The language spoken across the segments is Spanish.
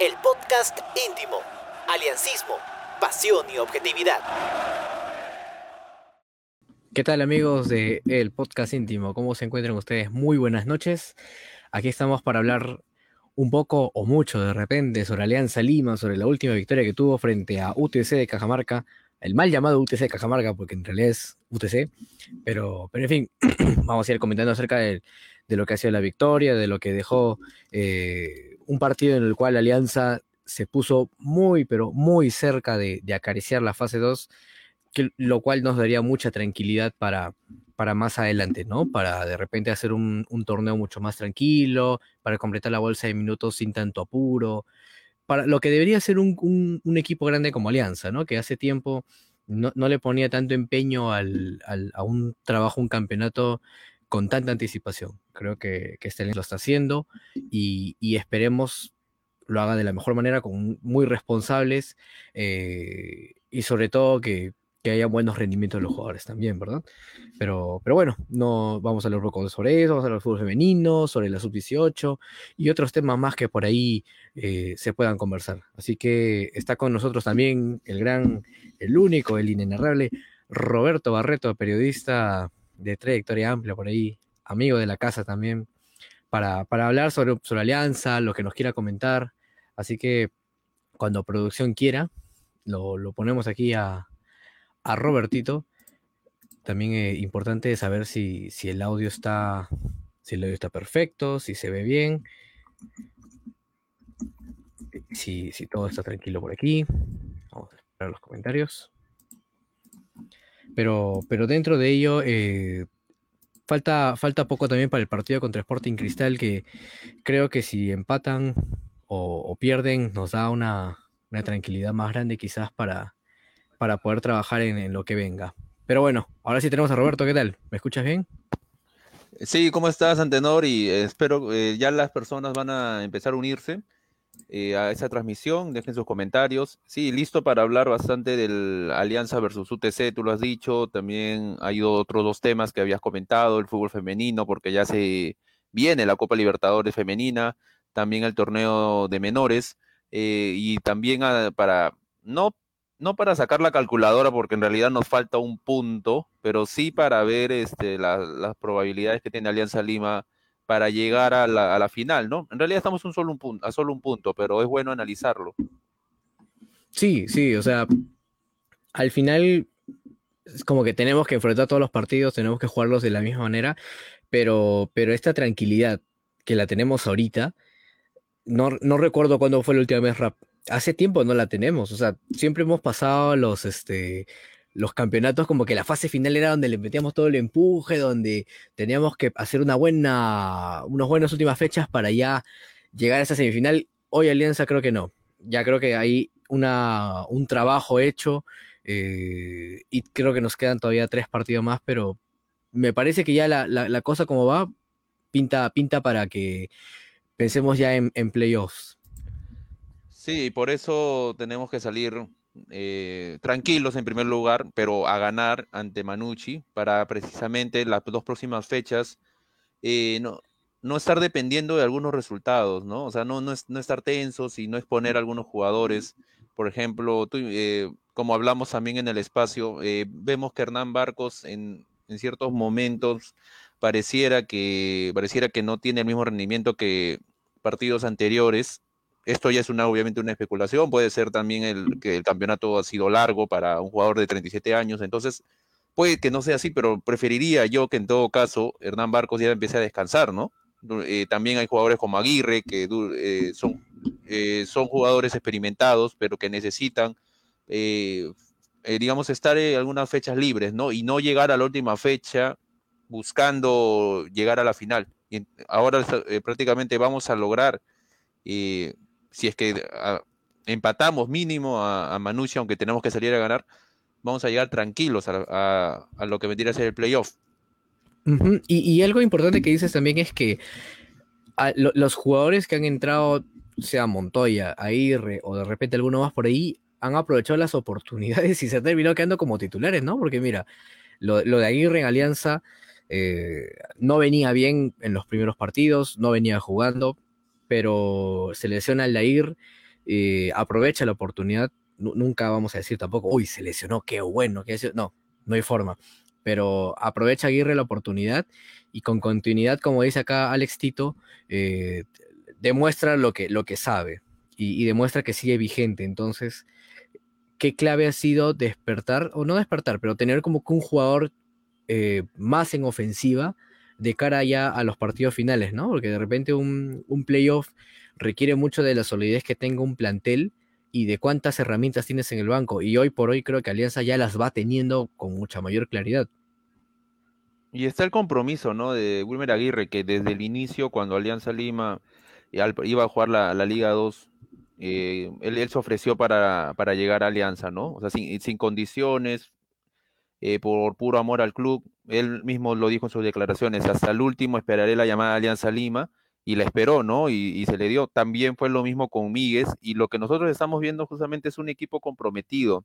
el podcast íntimo, aliancismo, pasión y objetividad. ¿Qué tal amigos de el podcast íntimo? ¿Cómo se encuentran ustedes? Muy buenas noches. Aquí estamos para hablar un poco o mucho de repente sobre Alianza Lima, sobre la última victoria que tuvo frente a UTC de Cajamarca, el mal llamado UTC de Cajamarca, porque en realidad es UTC, pero, pero en fin, vamos a ir comentando acerca de, lo que ha sido la victoria, de lo que dejó eh, un partido en el cual Alianza se puso muy, pero muy cerca de, acariciar la fase 2, que, lo cual nos daría mucha tranquilidad para, para más adelante, ¿no? Para de repente hacer un, torneo mucho más tranquilo, para completar la bolsa de minutos sin tanto apuro, para lo que debería ser un, equipo grande como Alianza, ¿no? Que hace tiempo no, le ponía tanto empeño a un trabajo, un campeonato con tanta anticipación. Creo que, que este lo está haciendo y, esperemos lo haga de la mejor manera, con muy responsables eh, y sobre todo que, que haya buenos rendimientos de los jugadores también, ¿verdad? Pero, pero bueno, no vamos a hablar poco sobre eso, vamos a hablar del fútbol femenino, sobre la sub-18 y otros temas más que por ahí eh, se puedan conversar. Así que está con nosotros también el gran, el único, el inenarrable Roberto Barreto, periodista de trayectoria amplia por ahí, amigo de la casa también, para, para hablar sobre, sobre Alianza, lo que nos quiera comentar. Así que cuando producción quiera, lo, lo ponemos aquí a, a Robertito. También es importante saber si, si, el audio está. Si el audio está perfecto, si se ve bien. Si, si todo está tranquilo por aquí. Vamos a esperar los comentarios. Pero, pero dentro de ello, eh, falta, falta poco también para el partido contra Sporting Cristal, que creo que si empatan o, pierden, nos da una, una tranquilidad más grande quizás para, para poder trabajar en, lo que venga. Pero bueno, ahora sí tenemos a Roberto, ¿qué tal? ¿Me escuchas bien? Sí, ¿cómo estás, Antenor? Y espero eh, ya las personas van a empezar a unirse eh, a esa transmisión, dejen sus comentarios. Sí, listo para hablar bastante del Alianza versus UTC, tú lo has dicho. También hay otros dos temas que habías comentado, el fútbol femenino, porque ya se viene la Copa Libertadores femenina, también el torneo de menores, y también ah, para, no no para sacar la calculadora, porque en realidad nos falta un punto, pero sí para ver este, las probabilidades que tiene Alianza Lima para llegar a la, final, ¿no? En realidad estamos un solo un punto, a solo un punto, pero es bueno analizarlo. Sí, sí, o sea, al final es como que tenemos que enfrentar todos los partidos, tenemos que jugarlos de la misma manera, pero, pero esta tranquilidad que la tenemos ahorita, no, no recuerdo cuándo fue la última vez rap, hace tiempo no la tenemos. O sea, siempre hemos pasado los, este, los campeonatos como que la fase final era donde le metíamos todo el empuje, donde teníamos que hacer una buena, unas buenas últimas fechas para ya llegar a esa semifinal. Hoy Alianza creo que no. Ya creo que hay una, un trabajo hecho eh, y creo que nos quedan todavía tres partidos más, pero me parece que ya la, la, cosa como va pinta, pinta para que pensemos ya en, en playoffs. Sí, por eso tenemos que salir eh, tranquilos en primer lugar, pero a ganar ante Manucci para precisamente las dos próximas fechas eh, no, no estar dependiendo de algunos resultados, ¿no? O sea, no, no, no estar tensos y no exponer a algunos jugadores. Por ejemplo, eh, como hablamos también en el espacio, vemos que Hernán Barcos en, en, ciertos momentos pareciera que, pareciera que no tiene el mismo rendimiento que partidos anteriores esto ya es una, obviamente una especulación, puede ser también el, que el campeonato ha sido largo para un jugador de 37 años, entonces puede que no sea así, pero preferiría yo que en todo caso Hernán Barcos ya empiece a descansar, ¿no? Eh, también hay jugadores como Aguirre que eh, son, eh, son jugadores experimentados, pero que necesitan, digamos, estar en algunas fechas libres, ¿no? Y no llegar a la última fecha buscando llegar a la final. Y ahora prácticamente vamos a lograr si es que empatamos mínimo a, a aunque tenemos que salir a ganar, vamos a llegar tranquilos a, lo que vendría a ser el playoff. y, algo importante que dices también es que los jugadores que han entrado, sea Montoya, Aguirre o de repente alguno más por ahí, han aprovechado las oportunidades y se han terminado quedando como titulares, ¿no? Porque mira, lo, de Aguirre en Alianza eh, no venía bien en los primeros partidos, no venía jugando, pero se lesiona Aldair, eh, aprovecha la oportunidad. nunca vamos a decir tampoco, uy, se lesionó, qué bueno, qué no, no hay forma. Pero aprovecha Aguirre la oportunidad y con continuidad, como dice acá Alex Tito, eh, demuestra lo que, lo que sabe y, demuestra que sigue vigente. Entonces, ¿qué clave ha sido despertar, o no despertar, pero tener como que un jugador eh, más en ofensiva de cara ya a los partidos finales, ¿no? Porque de repente un, un playoff requiere mucho de la solidez que tenga un plantel y de cuántas herramientas tienes en el banco. Y hoy por hoy creo que Alianza ya las va teniendo con mucha mayor claridad. Y está el compromiso, ¿no? De Wilmer Aguirre, que desde el inicio, cuando Alianza Lima iba a jugar la, Liga 2, eh, él, se ofreció para, llegar a Alianza, ¿no? O sea, sin, condiciones, eh, por puro amor al club. Él mismo lo dijo en sus declaraciones, hasta el último esperaré la llamada Alianza Lima y la esperó, ¿no? Y, se le dio. También fue lo mismo con Míguez y lo que nosotros estamos viendo justamente es un equipo comprometido.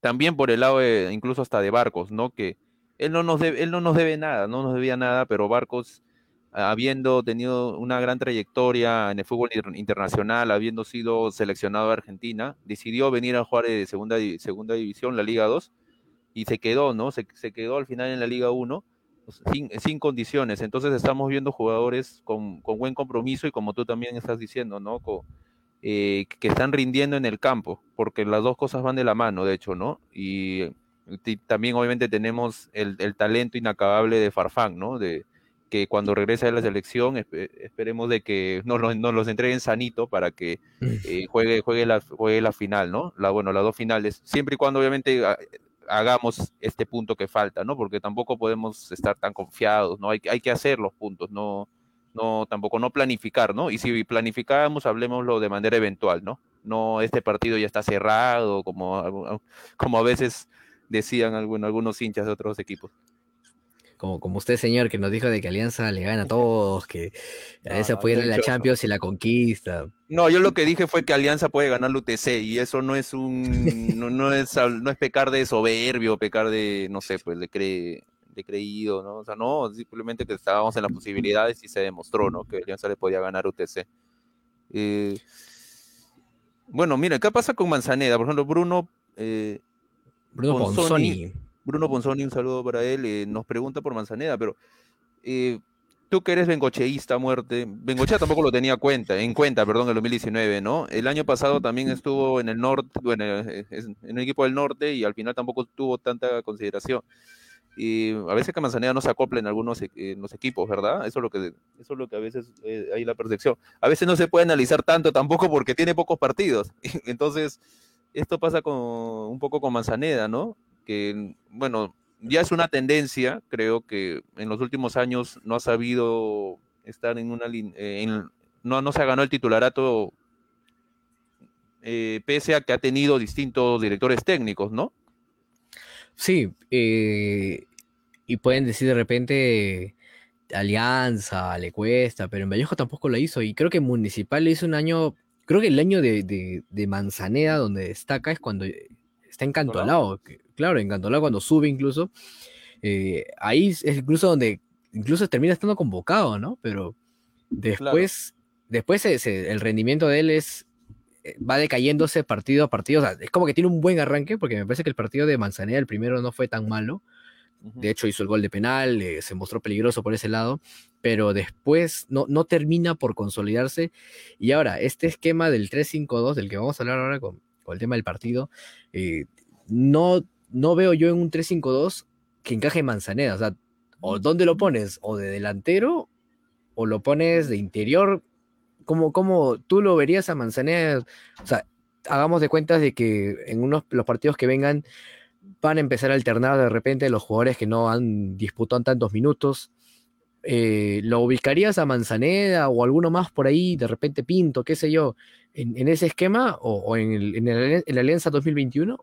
También por el lado de, incluso hasta de Barcos, ¿no? Que él no nos debe, él no nos debe nada, no nos debía nada, pero Barcos, habiendo tenido una gran trayectoria en el fútbol internacional, habiendo sido seleccionado a Argentina, decidió venir a jugar de segunda, segunda división, la Liga 2, y se quedó, ¿no? Se, se quedó al final en la Liga 1 sin, condiciones. Entonces estamos viendo jugadores con, buen compromiso y como tú también estás diciendo, ¿no? Eh, que están rindiendo en el campo, porque las dos cosas van de la mano, de hecho, ¿no? Y, también obviamente tenemos el, talento inacabable de Farfán, ¿no? De, que cuando regrese a la selección esperemos de que nos, los entreguen sanito para que eh, juegue, juegue, la, juegue la final, ¿no? La, bueno, las dos finales, siempre y cuando obviamente hagamos este punto que falta, ¿no? Porque tampoco podemos estar tan confiados, ¿no? Hay, hay que hacer los puntos, no, no, tampoco no planificar, ¿no? Y si planificamos, hablemoslo de manera eventual, ¿no? No este partido ya está cerrado, como, como a veces decían algunos hinchas de otros equipos como, usted, señor, que nos dijo de que Alianza le gana a todos, que Alianza puede ir a la Champions y la conquista. No, yo lo que dije fue que Alianza puede ganar la UTC y eso no es un no, es no es pecar de soberbio, pecar de no sé, pues de cre, de creído, ¿no? O sea, no, simplemente que estábamos en las posibilidades y se demostró, ¿no? Que Alianza le podía ganar UTC. Eh, bueno, mira, ¿qué pasa con Manzaneda? Por ejemplo, Bruno eh, Bruno Ponzoni Bruno Ponzoni, un saludo para él, eh, nos pregunta por Manzaneda, pero eh, tú que eres bengocheísta muerte, Bengochea tampoco lo tenía cuenta, en cuenta, perdón, en el 2019, ¿no? El año pasado también estuvo en el norte, bueno, eh, en el equipo del norte y al final tampoco tuvo tanta consideración. Y a veces que Manzaneda no se acopla en algunos en los equipos, ¿verdad? Eso es lo que, eso es lo que a veces hay la percepción. A veces no se puede analizar tanto tampoco porque tiene pocos partidos. Entonces, esto pasa con, un poco con Manzaneda, ¿no? Que, bueno, ya es una tendencia, creo que en los últimos años no ha sabido estar en una línea, no, no se ganó el titularato eh, pese a que ha tenido distintos directores técnicos, ¿no? Sí, eh, y pueden decir de repente Alianza, le cuesta, pero en Vallejo tampoco lo hizo, y creo que Municipal le hizo un año, creo que el año de, de, de Manzaneda donde destaca es cuando está encantolado, claro, encantolado cuando sube incluso. Eh, ahí es incluso donde incluso termina estando convocado, ¿no? Pero después, después el rendimiento de él es eh, va decayéndose partido a partido. O sea, es como que tiene un buen arranque, porque me parece que el partido de Manzanera, el primero, no fue tan malo. De hecho, hizo el gol de penal, eh, se mostró peligroso por ese lado, pero después no, no termina por consolidarse. Y ahora, este esquema del 3-5-2, del que vamos a hablar ahora con, con el tema del partido, eh, no, no veo yo en un 3-5-2 que encaje Manzaneda. O sea, o dónde lo pones, o de delantero, o lo pones de interior. como cómo tú lo verías a Manzaneda? O sea, hagamos de cuenta de que en unos los partidos que vengan van a empezar a alternar de repente los jugadores que no han disputado tantos minutos. Eh, ¿Lo ubicarías a Manzaneda o alguno más por ahí, de repente Pinto, qué sé yo, en, ese esquema o, en, el, la Alianza 2021?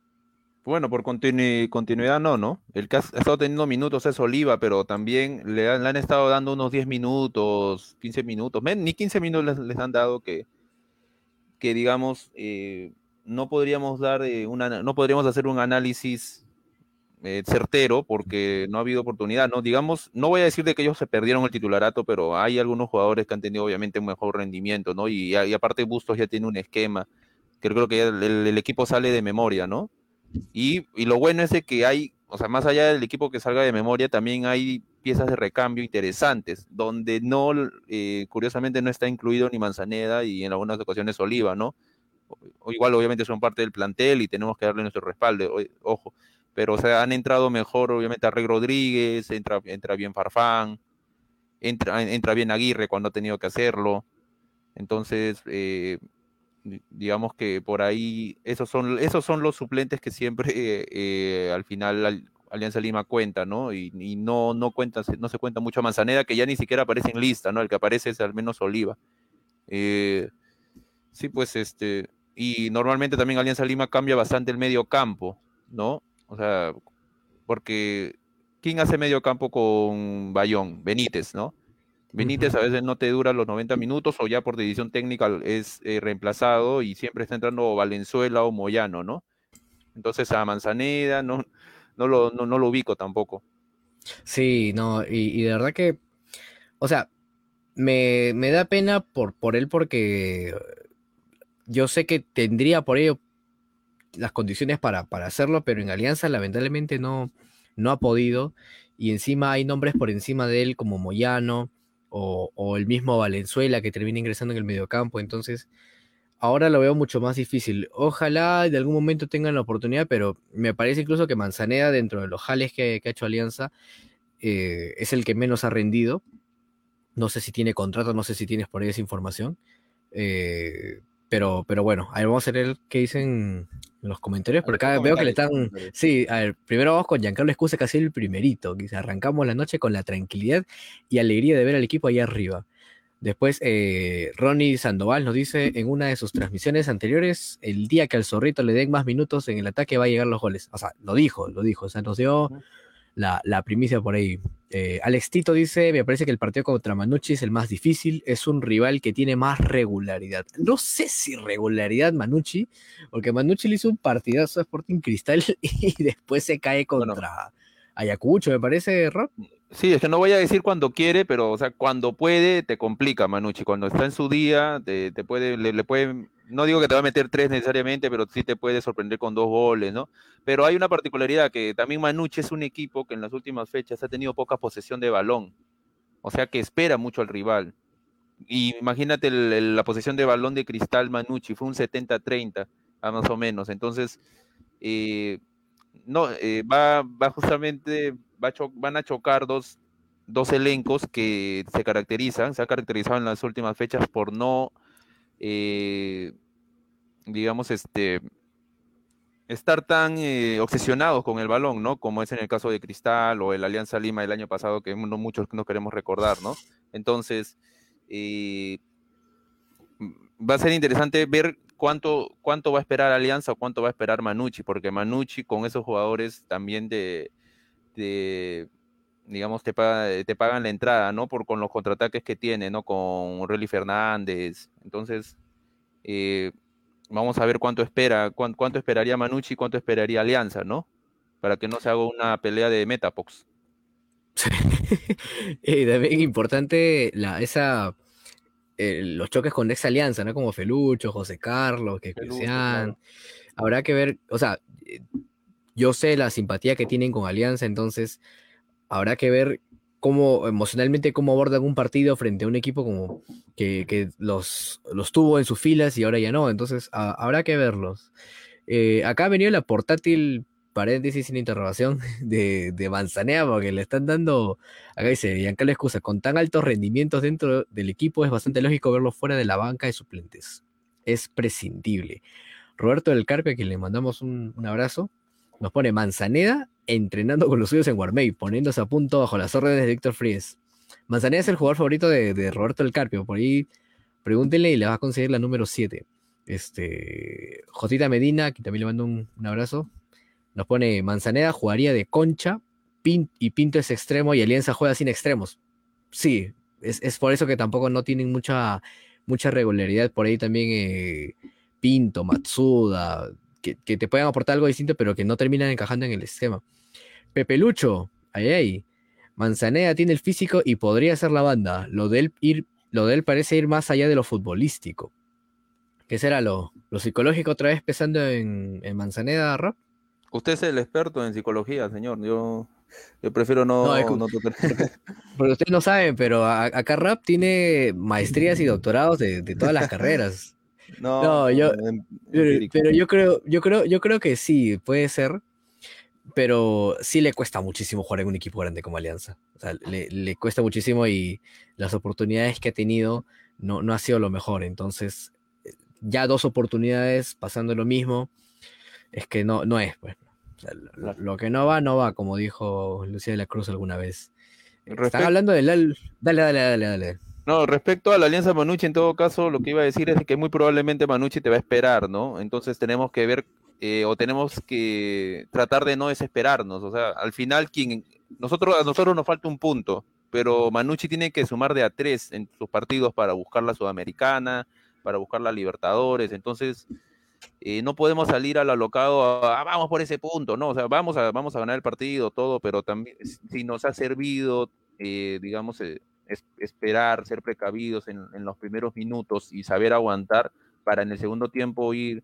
Bueno, por continuidad no, ¿no? El que ha, estado teniendo minutos es Oliva, pero también le han, estado dando unos 10 minutos, 15 minutos, ni 15 minutos les, han dado que, que digamos, eh, no podríamos dar eh, una, no podríamos hacer un análisis eh, certero porque no ha habido oportunidad, ¿no? Digamos, no voy a decir de que ellos se perdieron el titularato, pero hay algunos jugadores que han tenido obviamente un mejor rendimiento, ¿no? Y, aparte Bustos ya tiene un esquema que creo que el, equipo sale de memoria, ¿no? Y, lo bueno es que hay, o sea, más allá del equipo que salga de memoria, también hay piezas de recambio interesantes, donde no, eh, curiosamente no está incluido ni Manzaneda y en algunas ocasiones Oliva, ¿no? O, igual obviamente son parte del plantel y tenemos que darle nuestro respaldo, ojo, pero o sea, han entrado mejor obviamente a Rey Rodríguez, entra, entra bien Farfán, entra, entra bien Aguirre cuando ha tenido que hacerlo, entonces, eh, digamos que por ahí esos son, esos son los suplentes que siempre eh, al final Alianza Lima cuenta, ¿no? Y, no, no, cuenta, no se cuenta mucho a Manzaneda, que ya ni siquiera aparece en lista, ¿no? El que aparece es al menos Oliva. Eh, sí, pues este, y normalmente también Alianza Lima cambia bastante el medio campo, ¿no? O sea, porque ¿quién hace medio campo con Bayón? Benítez, ¿no? Benítez a veces no te dura los 90 minutos o ya por decisión técnica es eh, reemplazado y siempre está entrando Valenzuela o Moyano, ¿no? Entonces a Manzaneda no, no, lo, no, lo ubico tampoco. Sí, no, y, de verdad que, o sea, me, da pena por, por él porque yo sé que tendría por ello las condiciones para, para hacerlo, pero en Alianza lamentablemente no, no ha podido. Y encima hay nombres por encima de él como Moyano, o, el mismo Valenzuela que termina ingresando en el mediocampo. Entonces, ahora lo veo mucho más difícil. Ojalá de algún momento tengan la oportunidad, pero me parece incluso que Manzaneda, dentro de los jales que, ha hecho Alianza, eh, es el que menos ha rendido. No sé si tiene contrato, no sé si tienes por ahí esa información. Eh, pero, pero bueno, a ver, vamos a ver qué dicen en los comentarios, porque acá veo que le están. Sí, a ver, primero vamos con Giancarlo Escusa, casi el primerito. Que arrancamos la noche con la tranquilidad y alegría de ver al equipo ahí arriba. Después, eh, Ronnie Sandoval nos dice en una de sus transmisiones anteriores: el día que al zorrito le den más minutos en el ataque va a llegar los goles. O sea, lo dijo, lo dijo. O sea, nos dio la, primicia por ahí. Eh, Alex Tito dice, me parece que el partido contra Manucci es el más difícil, es un rival que tiene más regularidad. No sé si regularidad Manucci, porque Manucci le hizo un partidazo a Sporting Cristal y después se cae contra Ayacucho, me parece, Rob. Sí, es que no voy a decir cuando quiere, pero o sea, cuando puede te complica Manucci. Cuando está en su día, te, puede, le, puede, no digo que te va a meter tres necesariamente, pero sí te puede sorprender con dos goles, ¿no? Pero hay una particularidad que también Manucci es un equipo que en las últimas fechas ha tenido poca posesión de balón. O sea que espera mucho al rival. Y imagínate la posesión de balón de Cristal Manucci, fue un 70-30, más o menos. Entonces, eh, no, eh, va, va justamente van a chocar dos, dos elencos que se caracterizan, se han caracterizado en las últimas fechas por no, eh, digamos, este, estar tan eh, obsesionados con el balón, ¿no? Como es en el caso de Cristal o el Alianza Lima del año pasado, que no muchos no queremos recordar, ¿no? Entonces, va a ser interesante ver cuánto, cuánto va a esperar Alianza o cuánto va a esperar Manucci, porque Manucci con esos jugadores también de, te, digamos, te, te pagan la entrada, ¿no? Por, con los contraataques que tiene, ¿no? Con Relly Fernández. Entonces, eh, vamos a ver cuánto espera, cuánto, esperaría Manucci cuánto esperaría Alianza, ¿no? Para que no se haga una pelea de Metapox. y también importante la, esa, eh, los choques con ex alianza, ¿no? Como Felucho, José Carlos, que Cristian. Habrá que ver, o sea, yo sé la simpatía que tienen con Alianza, entonces habrá que ver cómo emocionalmente cómo abordan un partido frente a un equipo como que, los, los, tuvo en sus filas y ahora ya no. Entonces habrá que verlos. Eh, acá ha venido la portátil paréntesis sin interrogación de, de, Manzanea porque le están dando, acá dice Giancarlo Excusa, con tan altos rendimientos dentro del equipo es bastante lógico verlo fuera de la banca de suplentes. Es prescindible. Roberto del Carpio, a quien le mandamos un abrazo, nos pone Manzaneda entrenando con los suyos en Warmay, poniéndose a punto bajo las órdenes de Víctor Fries. Manzaneda es el jugador favorito de, Roberto del Carpio. Por ahí pregúntenle y le va a conseguir la número 7. Este, Jotita Medina, que también le mando un, abrazo, nos pone Manzaneda jugaría de concha y Pinto es extremo y Alianza juega sin extremos. Sí, es, por eso que tampoco no tienen mucha, mucha regularidad. Por ahí también eh, Pinto, Matsuda, que, te puedan aportar algo distinto, pero que no terminan encajando en el esquema. Pepe Lucho, ahí, ahí. Manzanea tiene el físico y podría ser la banda. Lo de él, ir, lo de parece ir más allá de lo futbolístico. ¿Qué será lo, lo psicológico otra vez pesando en, en Manzaneda, Rap. Usted es el experto en psicología, señor. Yo, yo prefiero no, No, no, es- tocar. Porque ustedes no saben, pero acá Rap tiene maestrías y doctorados de, de todas las carreras. No, No, yo- em- pero yo creo, yo creo, yo creo que sí, puede ser. Pero sí le cuesta muchísimo jugar en un equipo grande como Alianza. O sea, le, le cuesta muchísimo y las oportunidades que ha tenido no, no ha sido lo mejor. Entonces, eh, ya dos oportunidades pasando lo mismo, es que no, no es, pues. Lo, que no va, no va, como dijo Lucía de la Cruz alguna vez. Están Respecto- hablando del... al- Dale, dale, dale, dale. No, respecto a la alianza Manucci, en todo caso, lo que iba a decir es que muy probablemente Manucci te va a esperar, ¿no? Entonces tenemos que ver eh, o tenemos que tratar de no desesperarnos. O sea, al final, quien, nosotros, a nosotros nos falta un punto, pero Manucci tiene que sumar de a tres en sus partidos para buscar la Sudamericana, para buscar la Libertadores. Entonces, eh, no podemos salir al alocado a, "Ah, vamos por ese punto, ¿no? O sea, vamos a, vamos a ganar el partido, todo, pero también si nos ha servido, eh, digamos, eh, es- esperar, ser precavidos en, en los primeros minutos y saber aguantar para en el segundo tiempo ir,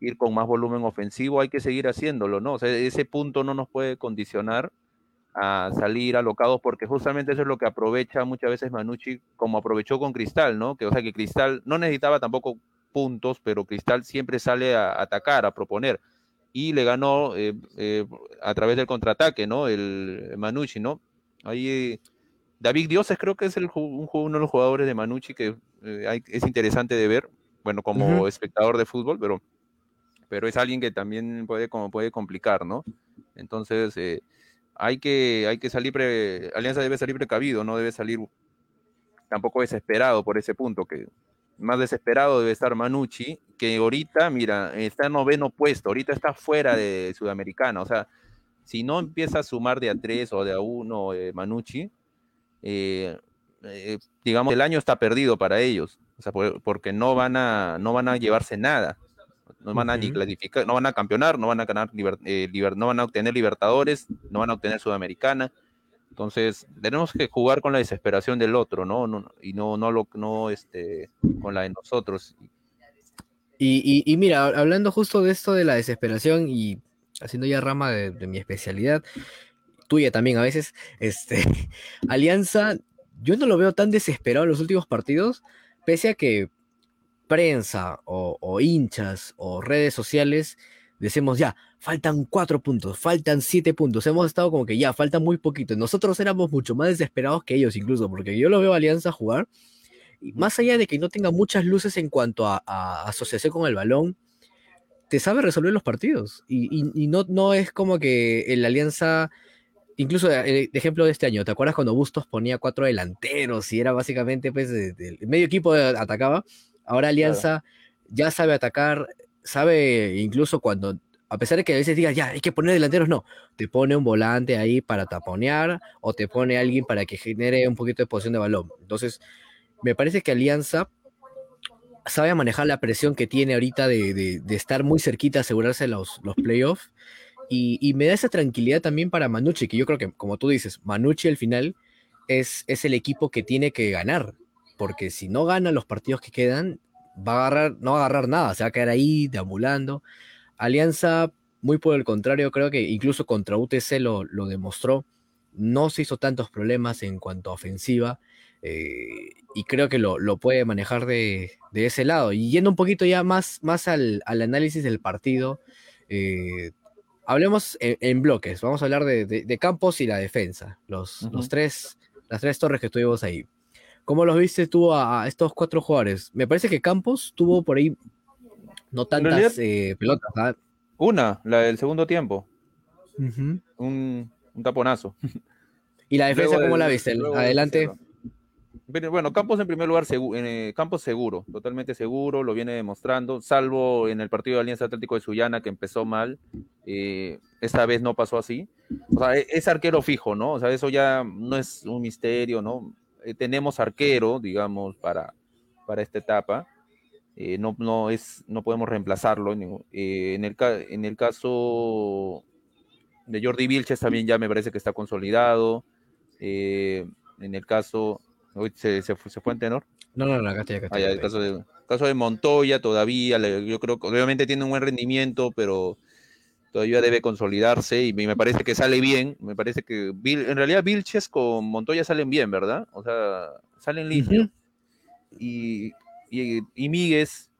ir con más volumen ofensivo, hay que seguir haciéndolo, ¿no? O sea, ese punto no nos puede condicionar a salir alocados porque justamente eso es lo que aprovecha muchas veces Manucci como aprovechó con Cristal, ¿no? Que o sea que Cristal no necesitaba tampoco puntos, pero Cristal siempre sale a atacar, a proponer y le ganó eh, eh, a través del contraataque, ¿no? El Manucci, ¿no? Ahí David Dioses creo que es el, un uno de los jugadores de Manucci que eh, hay- es interesante de ver, bueno, como Ujú. espectador de fútbol, pero, pero es alguien que también puede, como puede complicar, ¿no? Entonces, eh, hay, que, hay que salir, pre- Alianza debe salir precavido, no debe salir tampoco desesperado por ese punto, que más desesperado debe estar Manucci, que ahorita, mira, está en noveno puesto, ahorita está fuera de Sudamericana, o sea, si no empieza a sumar de a tres o de a uno eh, Manucci, eh, eh, digamos, el año está perdido para ellos, o sea, por- porque no van a, no van a llevarse nada, no van a ni clasificar, no van a campeonar, no van a ganar, liber- eh, liber- no van a obtener Libertadores, no van a obtener Sudamericana, entonces tenemos que jugar con la desesperación del otro, ¿no? Y no, no lo, no, este, con la de nosotros. Y, y- mira, hablando justo de esto de la desesperación y haciendo ya rama de, mi especialidad, tuya también a veces, este, Alianza, yo no lo veo tan desesperado en los últimos partidos, pese a que prensa o hinchas o redes sociales decimos ya, faltan cuatro puntos, faltan siete puntos, hemos estado como que ya, falta muy poquito. Nosotros éramos mucho más desesperados que ellos incluso, porque yo lo veo a Alianza jugar y más allá de que no tenga muchas luces en cuanto a, a asociación con el balón, te sabe resolver los partidos. Y, y- y no, no es como que el Alianza, incluso el ejemplo de este año, ¿te acuerdas cuando Bustos ponía cuatro delanteros y era básicamente, pues, el medio equipo atacaba? Ahora Alianza ya sabe atacar, sabe incluso cuando, a pesar de que a veces digas, ya, hay que poner delanteros, no, te pone un volante ahí para taponear o te pone alguien para que genere un poquito de posición de balón. Entonces, me parece que Alianza sabe manejar la presión que tiene ahorita de, de- estar muy cerquita, asegurarse los, los playoffs. Y, y me da esa tranquilidad también para Manucci, que yo creo que, como tú dices, Manucci al final es, es el equipo que tiene que ganar. Porque si no gana los partidos que quedan, va a agarrar, no va a agarrar nada, se va a quedar ahí deambulando. Alianza, muy por el contrario, creo que incluso contra UTC lo, lo demostró. No se hizo tantos problemas en cuanto a ofensiva. eh, y creo que lo, lo puede manejar de, de ese lado. Y yendo un poquito ya más, más al, al análisis del partido, eh, hablemos en, en bloques. Vamos a hablar de, de- de Campos y la defensa. Los, tres, las tres torres que tuvimos ahí. ¿Cómo los viste tú a, a estos cuatro jugadores? Me parece que Campos tuvo por ahí no tantas realidad- eh, pelotas. ¿ah? Una, la del segundo tiempo, un, un taponazo. ¿Y la defensa Luego cómo del- la viste? Adelante. Pero bueno, Campos en primer lugar, eh, Campos seguro, totalmente seguro, lo viene demostrando, salvo en el partido de Alianza Atlético de Sullana que empezó mal, eh, esta vez no pasó así. O sea, e- es arquero fijo, ¿no? O sea, eso ya no es un misterio, ¿no? Eh, tenemos arquero, digamos, para, para esta etapa. Eh, no, no, es, no podemos reemplazarlo. eh, en, el, en el caso de Jordi Vilches también ya me parece que está consolidado. Eh, en el caso Uy, ¿Se, se, ¿Se fue en tenor? No, no, no, acá estoy, acá Ah, estoy. ya, acá el caso de, caso de Montoya todavía, yo creo que obviamente tiene un buen rendimiento, pero todavía debe consolidarse y me parece que sale bien. Me parece que en realidad Vilches con Montoya salen bien, ¿verdad? O sea, salen limpios. Y, y, y Míguez,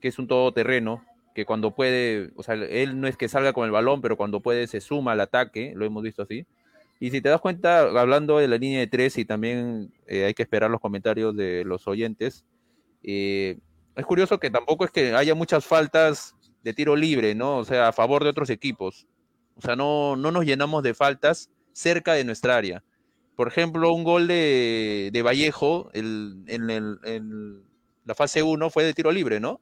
que es un todoterreno, que cuando puede, o sea, él no es que salga con el balón, pero cuando puede se suma al ataque, lo hemos visto así. Y si te das cuenta, hablando de la línea de tres, y también eh, hay que esperar los comentarios de los oyentes, eh, es curioso que tampoco es que haya muchas faltas de tiro libre, ¿no? O sea, a favor de otros equipos. O sea, no, no nos llenamos de faltas cerca de nuestra área. Por ejemplo, un gol de, de Vallejo el- en, el- la fase 1 fue de tiro libre, ¿no?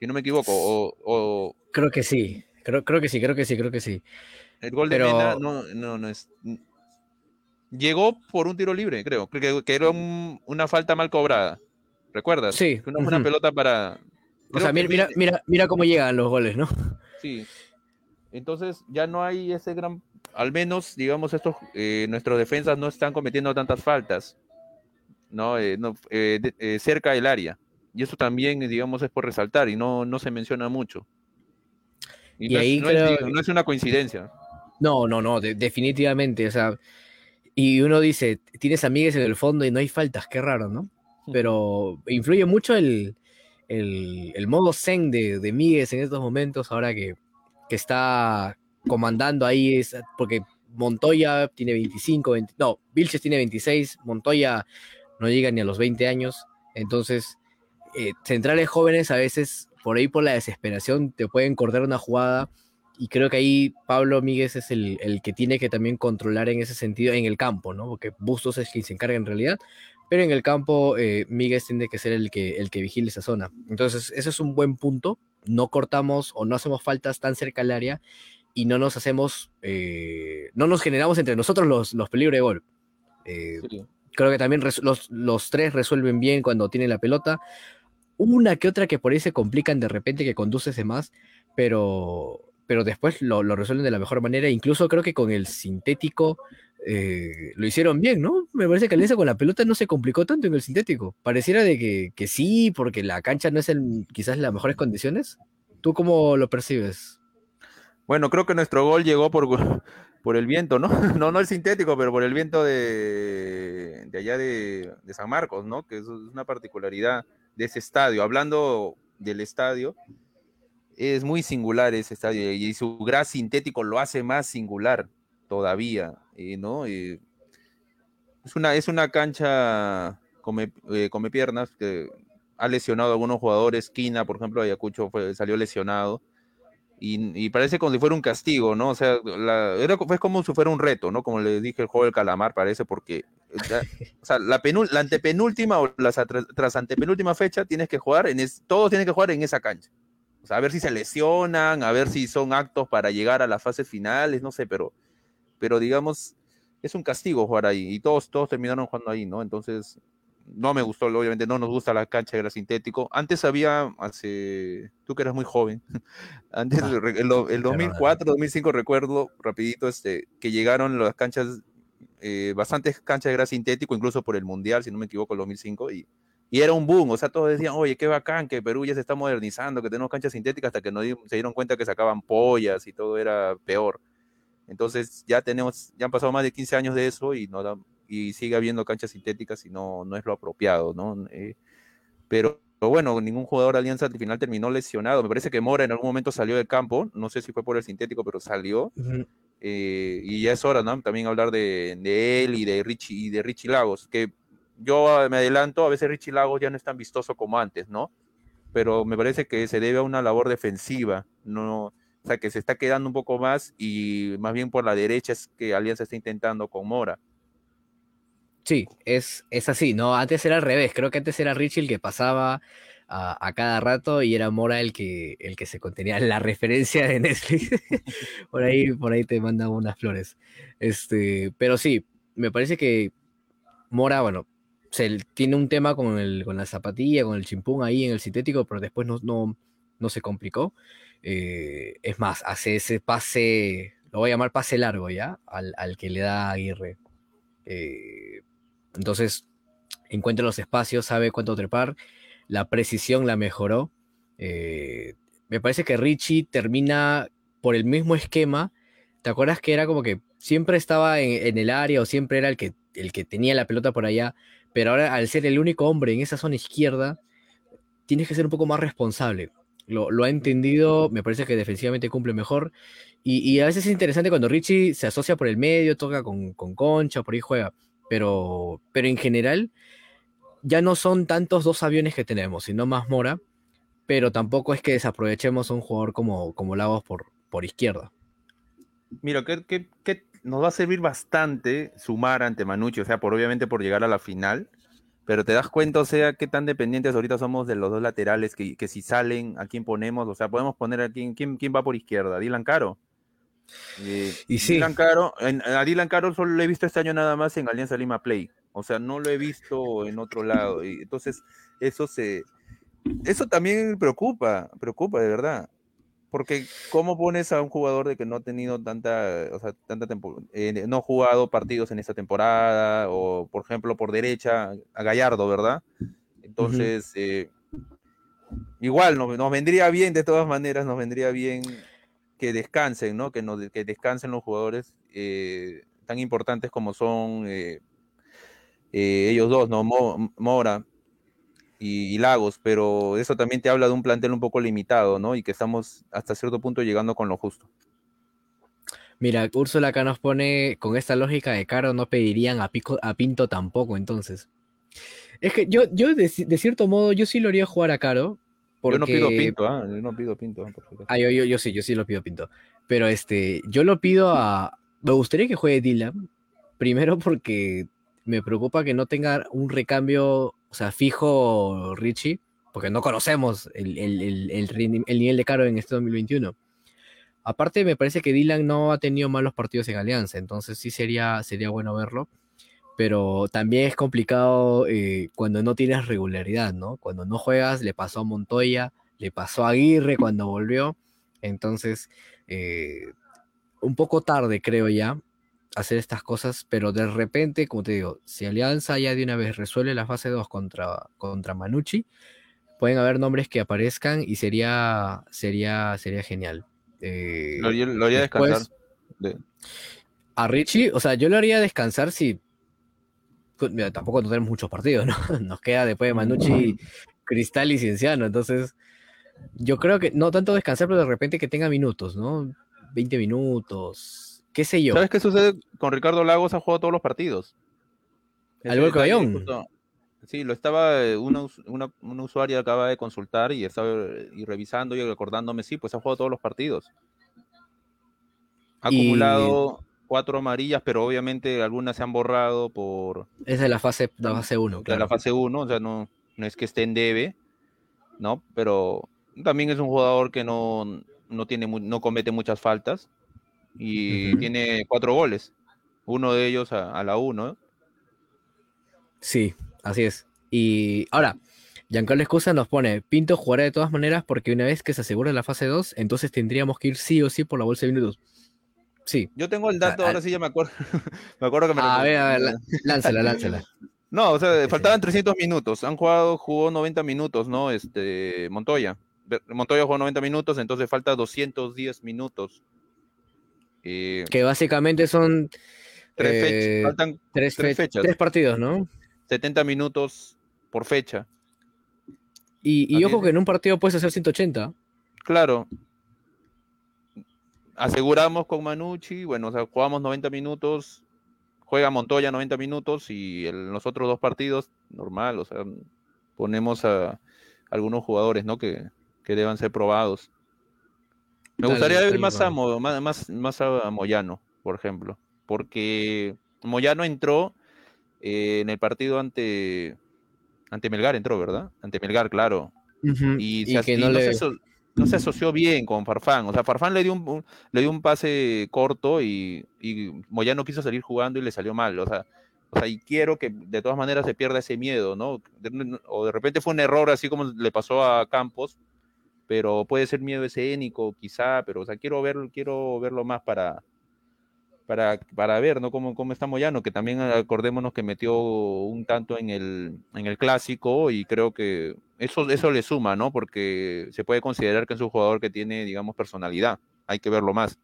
Si no me equivoco. O, o Creo que sí, creo, creo que sí, creo que sí, creo que sí. el gol de Mena no, no, no es. Llegó por un tiro libre, creo. Creo que, que era un- una falta mal cobrada. ¿Recuerdas? Sí, Una, pelota para. O sea, mira, mira, mira, mira cómo llegan los goles, ¿no? Sí. Entonces ya no hay ese gran, al menos, digamos, estos, eh, nuestros defensas no están cometiendo tantas faltas, ¿no? Eh, no, eh, de- eh, cerca del área. Y eso también, eh, digamos, es por resaltar y no, no se menciona mucho. Y, Y no, ahí es, no, creo es, no es una coincidencia. No, no, no, de- definitivamente. O sea, y uno dice, tienes amigues en el fondo y no hay faltas, qué raro, ¿no? Pero influye mucho el, el, el modo zen de, de en estos momentos, ahora que, que está comandando ahí, es, porque Montoya tiene 25, 20 no, Vilches tiene 26, Montoya no llega ni a los 20 años, entonces eh, centrales jóvenes a veces por ahí por la desesperación te pueden cortar una jugada y creo que ahí Pablo Míguez es el, el que tiene que también controlar en ese sentido en el campo, ¿no? Porque Bustos es quien se encarga en realidad, pero en el campo eh, Míguez tiene que ser el que, el que vigile esa zona. Entonces, ese es un buen punto. No cortamos o no hacemos faltas tan cerca al área y no nos hacemos, eh, no nos generamos entre nosotros los, los peligros de gol. Eh, Sí. Creo que también los, los tres resuelven bien cuando tienen la pelota. Una que otra que por ahí se complican de repente, que conduces de más, pero, pero después lo, lo resuelven de la mejor manera. Incluso creo que con el sintético eh, lo hicieron bien, ¿no? Me parece que Alianza con la pelota no se complicó tanto en el sintético. Pareciera de que, que sí, porque la cancha no es el, quizás las mejores condiciones. ¿Tú cómo lo percibes? Bueno, creo que nuestro gol llegó por, por el viento, ¿no? No, no el sintético, pero por el viento de, de allá de, de San Marcos, ¿no? Que es una particularidad de ese estadio. Hablando del estadio, es muy singular ese estadio y su gras sintético lo hace más singular todavía, eh, ¿no? Eh, es, una, es una cancha come, eh, come piernas que ha lesionado a algunos jugadores. Quina, por ejemplo, Ayacucho fue, salió lesionado. Y, y, parece como si fuera un castigo, ¿no? O sea, la, era, fue como si fuera un reto, ¿no? Como le dije el juego del calamar, parece, porque ya, o sea, la, penul, la, antepenúltima o la tras, tras, antepenúltima fecha tienes que jugar, en es, todos tienen que jugar en esa cancha. O sea, a ver si se lesionan, a ver si son actos para llegar a las fases finales, no sé, pero, pero digamos, es un castigo jugar ahí y todos, todos terminaron jugando ahí, ¿no? Entonces, no me gustó, obviamente no nos gusta la cancha de gras sintético. Antes había, hace, tú que eras muy joven, antes, ah, el, el 2004, 2005 recuerdo rapidito este, que llegaron las canchas, eh, bastantes canchas de gras sintético, incluso por el Mundial, si no me equivoco, el 2005, y, y era un boom, o sea, todos decían, oye, qué bacán, que Perú ya se está modernizando, que tenemos canchas sintéticas, hasta que no se dieron cuenta que sacaban pollas y todo era peor. Entonces ya tenemos, ya han pasado más de 15 años de eso y no y sigue habiendo canchas sintéticas y no, no es lo apropiado, ¿no? Eh, pero, pero, bueno, ningún jugador de Alianza al final terminó lesionado. Me parece que Mora en algún momento salió del campo, no sé si fue por el sintético, pero salió. Uh -huh. eh, y ya es hora, ¿no? También hablar de, de, él y de Richie y de Richie Lagos, que yo me adelanto, a veces Richie Lagos ya no es tan vistoso como antes, ¿no? Pero me parece que se debe a una labor defensiva, no, o sea, que se está quedando un poco más y más bien por la derecha es que Alianza está intentando con Mora. Sí, es, es así, ¿no? Antes era al revés, creo que antes era Richie el que pasaba a, cada rato y era Mora el que, el que se contenía la referencia de Netflix. por, ahí, por ahí te mandan unas flores. Este, pero sí, me parece que Mora, bueno, se, tiene un tema con, el, con la zapatilla, con el chimpún ahí en el sintético, pero después no, no, no se complicó. Eh, es más, hace ese pase, lo voy a llamar pase largo ya, al, al que le da Aguirre. Eh, entonces, encuentra los espacios, sabe cuánto trepar, la precisión la mejoró. Eh, me parece que Richie termina por el mismo esquema. ¿Te acuerdas que era como que siempre estaba en, el área o siempre era el que, el que tenía la pelota por allá? Pero ahora al ser el único hombre en esa zona izquierda, tienes que ser un poco más responsable. Lo, ha entendido, me parece que defensivamente cumple mejor. Y, a veces es interesante cuando Richie se asocia por el medio, toca con, con Concha, por ahí juega. Pero, pero en general, ya no son tantos dos aviones que tenemos, sino más Mora. Pero tampoco es que desaprovechemos a un jugador como, como Lagos por, por izquierda. Mira, que, nos va a servir bastante sumar ante Manucci, o sea, por obviamente por llegar a la final pero te das cuenta, o sea, qué tan dependientes ahorita somos de los dos laterales, que, si salen, a quién ponemos, o sea, podemos poner a quién, quién, quién va por izquierda, Dylan Caro. Eh, y sí. Dylan Caro, a Dylan Caro solo lo he visto este año nada más en Alianza Lima Play, o sea, no lo he visto en otro lado, y entonces eso se, eso también preocupa, preocupa de verdad. Porque ¿cómo pones a un jugador de que no ha tenido tanta, o sea, tanta eh, no ha jugado partidos en esta temporada, o por ejemplo por derecha a Gallardo, ¿verdad? Entonces, eh, igual nos, vendría bien, de todas maneras, nos vendría bien que descansen, ¿no? Que, que descansen los jugadores eh, tan importantes como son ellos dos, ¿no? Mora y, Lagos, pero eso también te habla de un plantel un poco limitado, ¿no? Y que estamos hasta cierto punto llegando con lo justo. Mira, Úrsula acá nos pone, con esta lógica de Caro no pedirían a, Pico, a Pinto tampoco, entonces. Es que yo, yo de, cierto modo, yo sí lo haría jugar a Caro. Porque... Yo no pido Pinto, ¿ah? Yo no pido Pinto. Ah, yo, yo, yo, sí, yo sí lo pido Pinto. Pero este, yo lo pido a... Me gustaría que juegue Dylan. Primero porque me preocupa que no tenga un recambio o sea, fijo Richie, porque no conocemos el, nivel de Caro en este 2021. Aparte, me parece que Dylan no ha tenido malos partidos en Alianza, entonces sí sería, sería bueno verlo. Pero también es complicado eh, cuando no tienes regularidad, ¿no? Cuando no juegas, le pasó a Montoya, le pasó a Aguirre cuando volvió. Entonces, eh, un poco tarde, creo ya, hacer estas cosas, pero de repente, como te digo, si Alianza ya de una vez resuelve la fase 2 contra, contra Manucci, pueden haber nombres que aparezcan y sería, sería, sería genial. Eh, lo, haría descansar. A Richie, o sea, yo lo haría descansar si. Tampoco tenemos muchos partidos, ¿no? Nos queda después de Manucci, Cristal y Cienciano, entonces. Yo creo que no tanto descansar, pero de repente que tenga minutos, ¿no? 20 minutos, qué sé yo. ¿Sabes qué sucede con Ricardo Lagos? Ha jugado todos los partidos. Al igual que Sí, lo estaba, eh, una, una, una, usuaria acaba de consultar y estaba y revisando y recordándome, sí, pues ha jugado todos los partidos. Ha acumulado cuatro amarillas, pero obviamente algunas se han borrado por... Es la fase, la fase 1, claro. La fase 1, o sea, no, no es que esté en debe, ¿no? Pero también es un jugador que no, no, tiene, no comete muchas faltas y tiene cuatro goles, uno de ellos a, la 1. Sí, así es. Y ahora, Giancarlo Escusa nos pone, Pinto jugará de todas maneras porque una vez que se asegure la fase 2, entonces tendríamos que ir sí o sí por la bolsa de minutos. Sí. Yo tengo el dato, ahora sí ya me acuerdo. me acuerdo que me A ver, a ver, lánzala, lánzala. No, o sea, faltaban 300 minutos. Han jugado, jugó 90 minutos, ¿no? Este, Montoya. Montoya jugó 90 minutos, entonces falta 210 minutos eh, que básicamente son tres, eh, Faltan tres, fechas. Tres partidos, ¿no? 70 minutos por fecha. Y, ojo que en un partido puedes hacer 180. Claro. Aseguramos con Manucci, bueno, o sea, jugamos 90 minutos, juega Montoya 90 minutos y en los otros dos partidos, normal, o sea, ponemos a algunos jugadores, ¿no? Que, que deban ser probados. Me gustaría ver más a, más, más a Moyano, por ejemplo, porque Moyano entró eh, en el partido ante, ante Melgar, entró, ¿verdad? Ante Melgar, claro. Y, que no, se, asoció bien con Farfán. O sea, Farfán le dio un, le dio un pase corto y, y, Moyano quiso salir jugando y le salió mal. O sea, o sea, y quiero que de todas maneras se pierda ese miedo, ¿no? o de repente fue un error así como le pasó a Campos, pero puede ser miedo escénico, quizá, pero o sea, quiero verlo, quiero verlo más para, para, para ver ¿no? cómo, cómo está Moyano, que también acordémonos que metió un tanto en el, en el clásico y creo que eso, eso le suma, ¿no? Porque se puede considerar que es un jugador que tiene, digamos, personalidad. Hay que verlo más.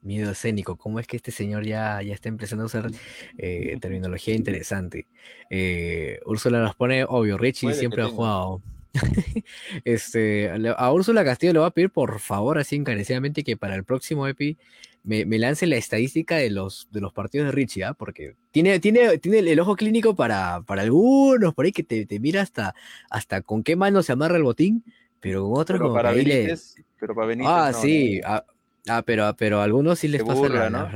Miedo escénico, ¿cómo es que este señor ya, ya está empezando a usar eh, terminología interesante? Eh, Úrsula nos pone, obvio, Richie siempre ha jugado. este, a Úrsula Castillo le va a pedir por favor, así encarecidamente, que para el próximo EPI me, lance la estadística de los, de los partidos de Richie, ¿ah? porque tiene, tiene, tiene el, ojo clínico para, para algunos, por ahí que te, te, mira hasta, hasta con qué mano se amarra el botín, pero con otros pero para Benítez, pero para Benítez, Ah, sí. Ah, ah, pero, pero a algunos sí les pasa la, ¿no?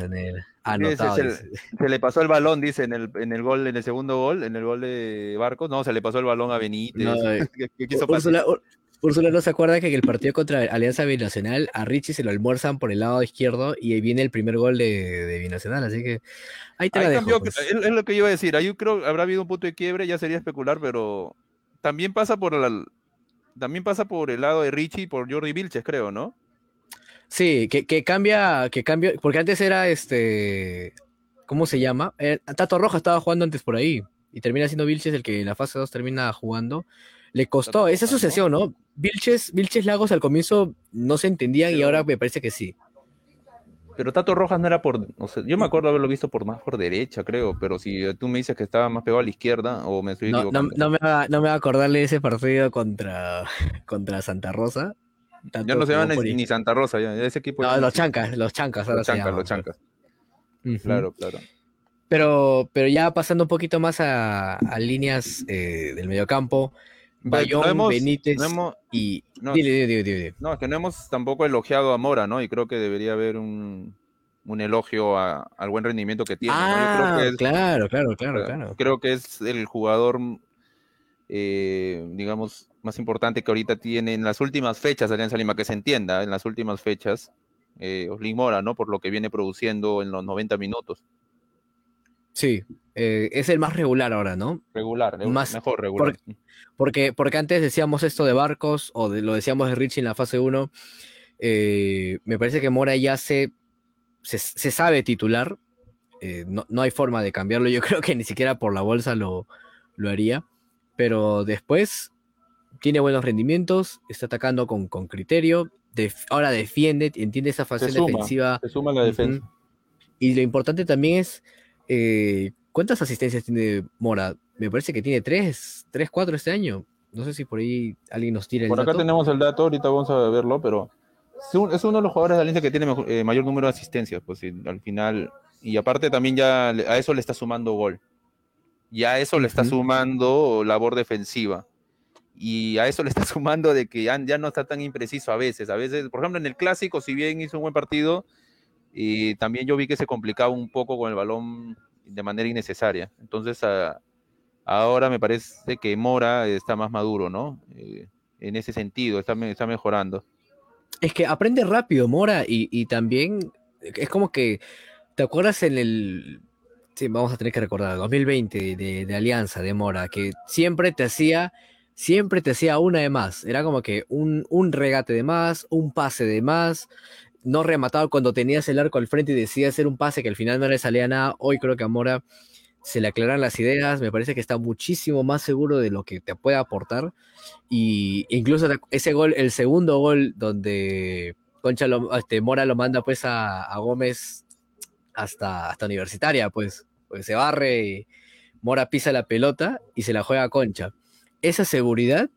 Anotado, se, le pasó el balón, dice, en el, en el gol, en el segundo gol, en el gol de Barcos, no, se le pasó el balón a Benítez. No, eh, ¿Qué, quiso Úrsula no se acuerda que en el partido contra Alianza Binacional a Richie se lo almuerzan por el lado izquierdo y ahí viene el primer gol de, Binacional, así que ahí te la dejo, pues. es, lo que yo iba a decir, ahí creo habrá habido un punto de quiebre, ya sería especular, pero también pasa por también pasa por el lado de Richie y por Jordi Vilches, creo, ¿no? Sí, que, cambia, que cambia, porque antes era este, ¿cómo se llama? Eh, Tato Roja estaba jugando antes por ahí y termina siendo Vilches el que en la fase 2 termina jugando. Le costó esa asociación, ¿no? Vilches, Vilches Lagos al comienzo no se entendían y ahora me parece que sí. Pero Tato Rojas no era por, o sea, yo me acuerdo haberlo visto por más por derecha, creo, pero si tú me dices que estaba más pegado a la izquierda o me estoy no, no, no, me va, no me va a acordarle ese partido contra, contra Santa Rosa. ya no se llaman ni, Santa Rosa, ya, ese equipo. No, los chancas, los chancas, ahora los chancas, los chancas. Claro, claro. Pero, pero ya pasando un poquito más a, a líneas eh, del mediocampo, Bayón, Benítez y... No, dile, dile, dile, no, es que no hemos tampoco elogiado a Mora, ¿no? Y creo que debería haber un, un elogio al buen rendimiento que tiene. Ah, claro, claro, claro, claro. Creo que es el jugador, eh, digamos, más importante que ahorita tiene en las últimas fechas de Alianza Lima, que se entienda, en las últimas fechas, eh, Oslin Mora, ¿no? Por lo que viene produciendo en los 90 minutos. Sí, eh, es el más regular ahora, ¿no? Regular, más, mejor regular. Porque, porque, antes decíamos esto de Barcos, o lo decíamos de Richie en la fase 1, eh, me parece que Mora ya se, se, sabe titular, eh, no, hay forma de cambiarlo, yo creo que ni siquiera por la bolsa lo, lo haría, pero después tiene buenos rendimientos, está atacando con, con criterio, ahora defiende, entiende esa fase defensiva. Se suma la defensa. Y lo importante también es eh, ¿Cuántas asistencias tiene Mora? Me parece que tiene tres, tres, cuatro este año. No sé si por ahí alguien nos tira el dato. Por acá tenemos el dato, ahorita vamos a verlo, pero es uno de los jugadores de Alianza que tiene eh, mayor número de asistencias, pues al final, y aparte también ya a eso le está sumando gol. Y a eso le está sumando labor defensiva. Y a eso le está sumando de que ya, ya, no está tan impreciso a veces. A veces, por ejemplo, en el clásico, si bien hizo un buen partido, y también yo vi que se complicaba un poco con el balón de manera innecesaria. Entonces, ahora me parece que Mora está más maduro, ¿no? Eh, en ese sentido, está, está mejorando. Es que aprende rápido Mora y, también es como que, ¿te acuerdas en el... Sí, vamos a tener que recordar, 2020 de, de Alianza, de Mora, que siempre te hacía siempre te hacía una de más. Era como que un, un, regate de más, un pase de más, no rematado cuando tenías el arco al frente y decía hacer un pase que al final no le salía nada. Hoy creo que a Mora se le aclaran las ideas, me parece que está muchísimo más seguro de lo que te puede aportar. Y incluso ese gol, el segundo gol donde Concha este, Mora lo manda pues a, Gómez hasta, hasta universitaria, pues, pues se barre, y Mora pisa la pelota y se la juega a Concha. Esa seguridad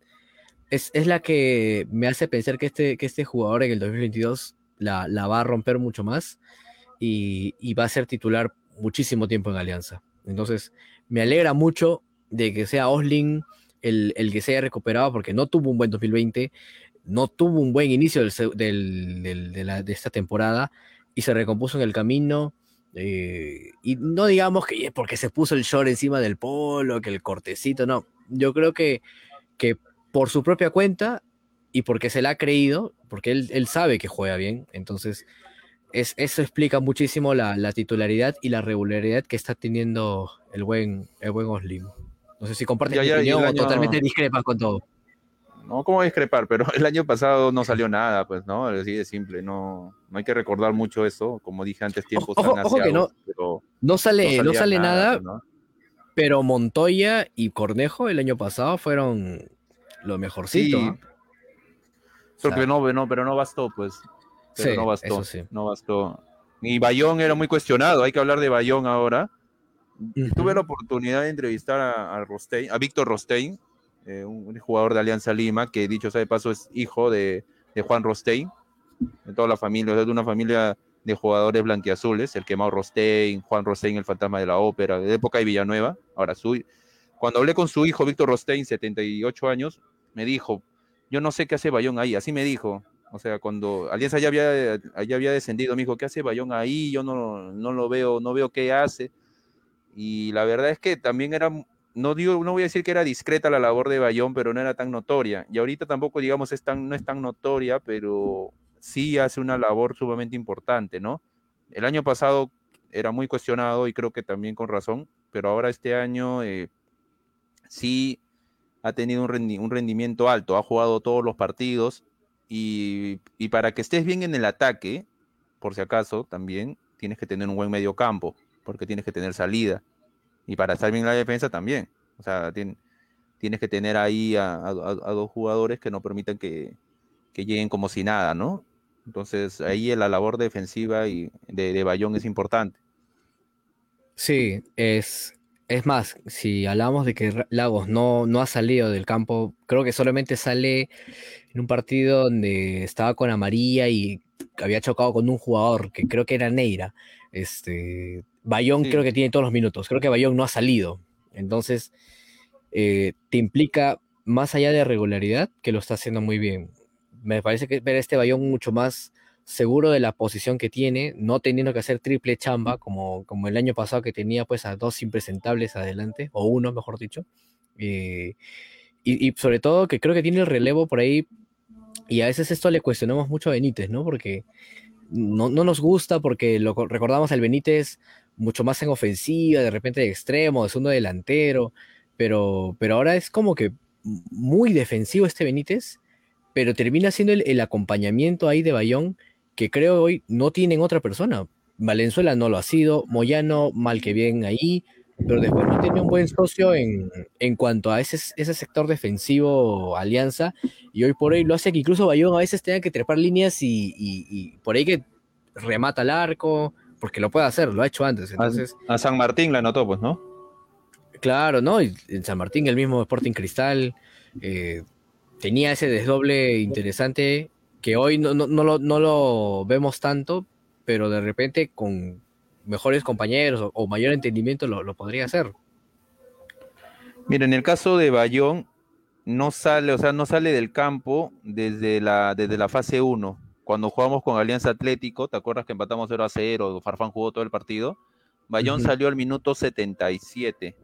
es, es, la que me hace pensar que este, que este jugador en el 2022 la, va a romper mucho más y, va a ser titular muchísimo tiempo en Alianza. Entonces, me alegra mucho de que sea Osling el, que se haya recuperado porque no tuvo un buen 2020, no tuvo un buen inicio de, esta temporada y se recompuso en el camino. Eh, y no digamos que porque se puso el short encima del polo, que el cortecito, no. Yo creo que por su propia cuenta y porque se la ha creído, porque él, sabe que juega bien, entonces es, eso explica muchísimo la, titularidad y la regularidad que está teniendo el buen, el buen Oslim. No sé si comparte opinión o totalmente discrepas con todo. no, ¿cómo discrepar? Pero el año pasado no salió nada, pues, ¿no? Así de simple, no, no hay que recordar mucho eso, como dije antes, tiempos Ojo, tan ojo que no, pero no sale, no sale nada, pues, pero Montoya y Cornejo el año pasado fueron lo mejorcito. Sí. Solo sea, que no, no, pero no bastó, pues. Pero Sí, no bastó, eso sí. no bastó. Y Bayón era muy cuestionado, hay que hablar de Bayón ahora. Ujú. Tuve la oportunidad de entrevistar a, a Rostein, a Víctor Rostein, eh, un, un jugador de Alianza Lima, que dicho sea de paso es hijo de, de Juan Rostein, de toda la familia, de una familia de jugadores blanquiazules, el quemado Rostein, Juan Rostein, el fantasma de la ópera, de época de Villanueva. Ahora, su, cuando hablé con su hijo, Víctor Rostein, 78 años, me dijo, yo no sé qué hace Bayón ahí, así me dijo. O sea, cuando Alianza ya había, ya había descendido, me dijo, ¿qué hace Bayón ahí? Yo no, no lo veo, no veo qué hace. Y la verdad es que también era, no, digo, no voy a decir que era discreta la labor de Bayón, pero no era tan notoria. Y ahorita tampoco, digamos, es tan, no es tan notoria, pero sí hace una labor sumamente importante, ¿no? El año pasado era muy cuestionado y creo que también con razón, pero ahora este año eh, sí ha tenido un, rendi- un rendimiento alto, ha jugado todos los partidos y, y para que estés bien en el ataque, por si acaso, también tienes que tener un buen medio campo, porque tienes que tener salida. Y para estar bien en la defensa también. O sea, tien- tienes que tener ahí a- a dos jugadores que no permitan que, que lleguen como si nada, ¿no? Entonces ahí la labor defensiva y de, de Bayón es importante. Sí, es, es más, si hablamos de que Lagos no, no ha salido del campo, creo que solamente sale en un partido donde estaba con amarilla y había chocado con un jugador que creo que era Neira. Este, Bayón Sí. creo que tiene todos los minutos, creo que Bayón no ha salido. Entonces, eh, te implica más allá de regularidad que lo está haciendo muy bien. Me parece que ver este Bayón mucho más seguro de la posición que tiene, no teniendo que hacer triple chamba como, como el año pasado que tenía pues a dos impresentables adelante, o uno mejor dicho. Eh, y, sobre todo que creo que tiene el relevo por ahí, y a veces esto le cuestionamos mucho a Benítez, ¿no? Porque no, no nos gusta porque lo co- recordamos al Benítez mucho más en ofensiva, de repente de extremo, de segundo delantero, pero, pero ahora es como que muy defensivo este Benítez, pero termina siendo el, el acompañamiento ahí de Bayón que creo hoy no tienen otra persona. Valenzuela no lo ha sido, Moyano mal que bien ahí, pero después no tiene un buen socio en, en cuanto a ese, ese sector defensivo Alianza, y hoy por hoy lo hace que incluso Bayón a veces tenga que trepar líneas y, y- y por ahí que remata al arco, porque lo puede hacer, lo ha hecho antes. Entonces, A San Martín la anotó, pues, ¿no? Claro, ¿no? Y en San Martín, el mismo Sporting Cristal, eh, tenía ese desdoble interesante que hoy no, no, no lo, no lo vemos tanto, pero de repente con mejores compañeros o, o mayor entendimiento lo, lo podría hacer. Mira, en el caso de Bayón, no sale, o sea, no sale del campo desde la, desde la fase 1. Cuando jugamos con Alianza Atlético, ¿te acuerdas que empatamos 0 a 0? Farfán jugó todo el partido. Bayón salió al minuto 77.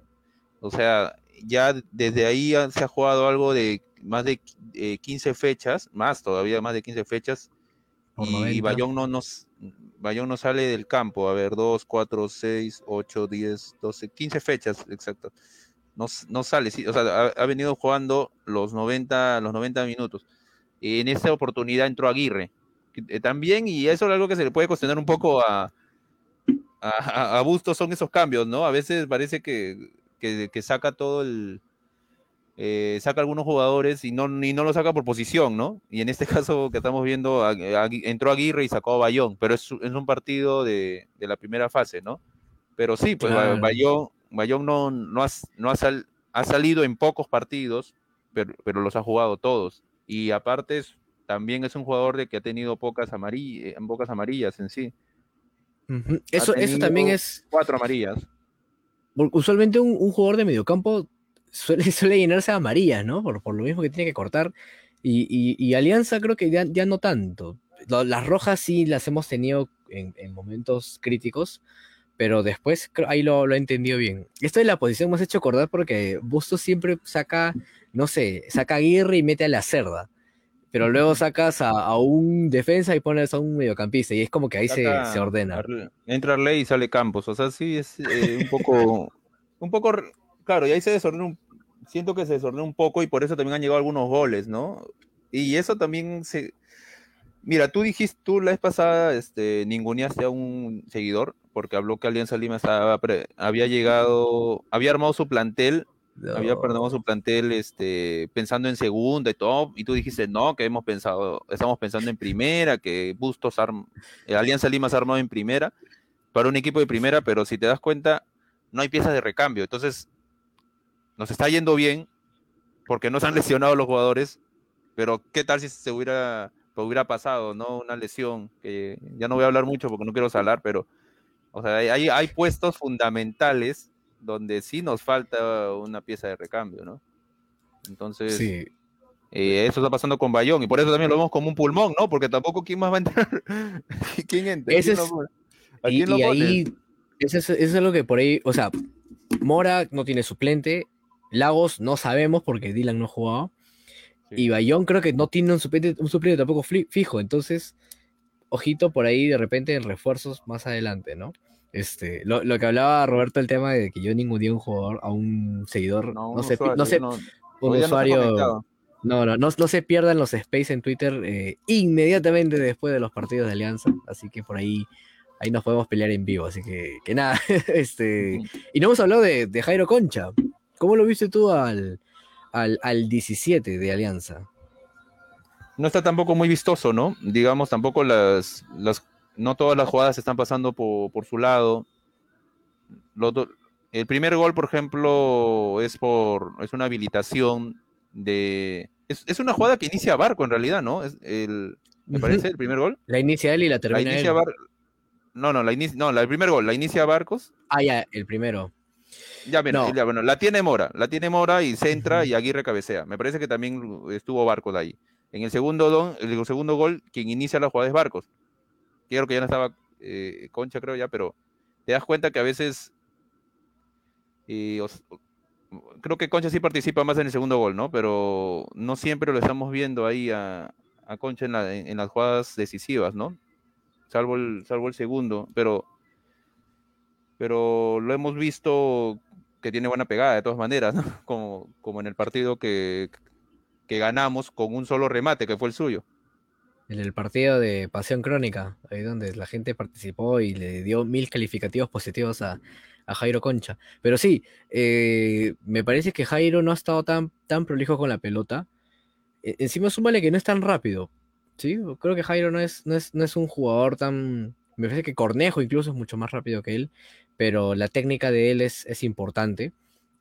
O sea, ya desde ahí se ha jugado algo de más de eh, 15 fechas, más todavía, más de 15 fechas. Por y 90. Bayón no, nos, Bayón no sale del campo. A ver, 2, 4, 6, 8, 10, 12, 15 fechas, exacto. No, no sale, sí, o sea, ha, ha venido jugando los 90, los 90 minutos. En esta oportunidad entró Aguirre. que, eh, también, y eso es algo que se le puede cuestionar un poco a, a, a- Bustos, son esos cambios, ¿no? A veces parece que, que, que saca todo el, eh, saca algunos jugadores y no, y no lo saca por posición, ¿no? Y en este caso que estamos viendo, entró Aguirre y sacó a Bayón, pero es, es un partido de, de la primera fase, ¿no? Pero sí, pues Claro. Bayón, Bayón no, no, ha, no ha, sal- ha salido en pocos partidos, pero, pero los ha jugado todos. Y aparte es- también es un jugador de que ha tenido pocas amarillas, pocas amarillas en sí. Eso, eso también es, cuatro amarillas. usualmente un, un jugador de mediocampo suele, suele llenarse de amarillas, ¿no? Por, por lo mismo que tiene que cortar. Y, y- y Alianza creo que ya, ya no tanto. Las rojas sí las hemos tenido en, en momentos críticos, pero después ahí lo, lo he entendido bien. Esto de la posición me has hecho acordar porque Bustos siempre saca, no sé, saca a Aguirre y mete a la cerda. Pero luego sacas a, a un defensa y pones a un mediocampista y es como que ahí se, se ordena. Arle- Entra Arley y sale Campos. O sea, sí es eh, un poco. un poco. Claro, y ahí se desordena un, siento que se desordenó un poco y por eso también han llegado algunos goles, ¿no? Y eso también se... Mira, tú dijiste, tú la vez pasada este, ninguneaste a un seguidor porque habló que Alianza Lima estaba había llegado, había armado su plantel, había armado su plantel este, pensando en segunda y todo, y tú dijiste, no, que hemos pensado, estamos pensando en primera, que Bustos, eh, Alianza Lima se ha armado en primera, para un equipo de primera, pero si te das cuenta, no hay piezas de recambio, entonces nos está yendo bien, porque no se han lesionado los jugadores, pero ¿qué tal si se hubiera, hubiera pasado, ¿no? Una lesión, que ya no voy a hablar mucho porque no quiero salar, pero, o sea, hay, hay puestos fundamentales donde sí nos falta una pieza de recambio, ¿no? Entonces, eh, eso está pasando con Bayón, y por eso también lo vemos como un pulmón, ¿no? Porque tampoco, ¿quién más va a entrar? ¿Quién entra? Ese es, y, ahí, eso es, eso es lo que por ahí, o sea, Mora no tiene suplente, Lagos no sabemos porque Dylan no jugaba. Y Bayón creo que no tiene un suplente, un suplente tampoco fijo. Entonces, ojito por ahí de repente en refuerzos más adelante, ¿no? Este, lo, que hablaba Roberto, el tema de que yo ningún día un jugador, a un seguidor, no, sé, no sé, un usuario. No, no, no, se pierdan los space en Twitter eh, inmediatamente después de los partidos de Alianza. Así que por ahí, ahí nos podemos pelear en vivo. Así que, que nada, este. Y no hemos hablado de, de Jairo Concha. ¿Cómo lo viste tú al, al, 17 de Alianza? No está tampoco muy vistoso, ¿no? Digamos, tampoco las, las no todas las jugadas están pasando por, su lado. el primer gol, por ejemplo, es por es una habilitación de es, una jugada que inicia Barco en realidad, ¿no? Es el me parece el primer gol. La inicia él y la termina la inicia No, no, la inicia, no, el primer gol la inicia Barcos. Ah, ya, el primero. Ya, bueno, la tiene Mora, la tiene Mora y centra y Aguirre cabecea. Me parece que también estuvo Barcos ahí. En el segundo, don, el segundo gol, quien inicia la jugada es Barcos. Quiero que ya no estaba eh, Concha, creo ya, pero te das cuenta que a veces. creo que Concha sí participa más en el segundo gol, ¿no? Pero no siempre lo estamos viendo ahí a, Concha en, en, las jugadas decisivas, ¿no? Salvo el, salvo el segundo, pero pero lo hemos visto que tiene buena pegada de todas maneras, ¿no? como, como en el partido que, que ganamos con un solo remate, que fue el suyo. En el partido de Pasión Crónica, ahí donde la gente participó y le dio mil calificativos positivos a, Jairo Concha. Pero sí, eh, me parece que Jairo no ha estado tan, tan prolijo con la pelota. E, encima súmale que no es tan rápido. ¿sí? Creo que Jairo no es, no es, no es un jugador tan... Me parece que Cornejo incluso es mucho más rápido que él pero la técnica de él es, es importante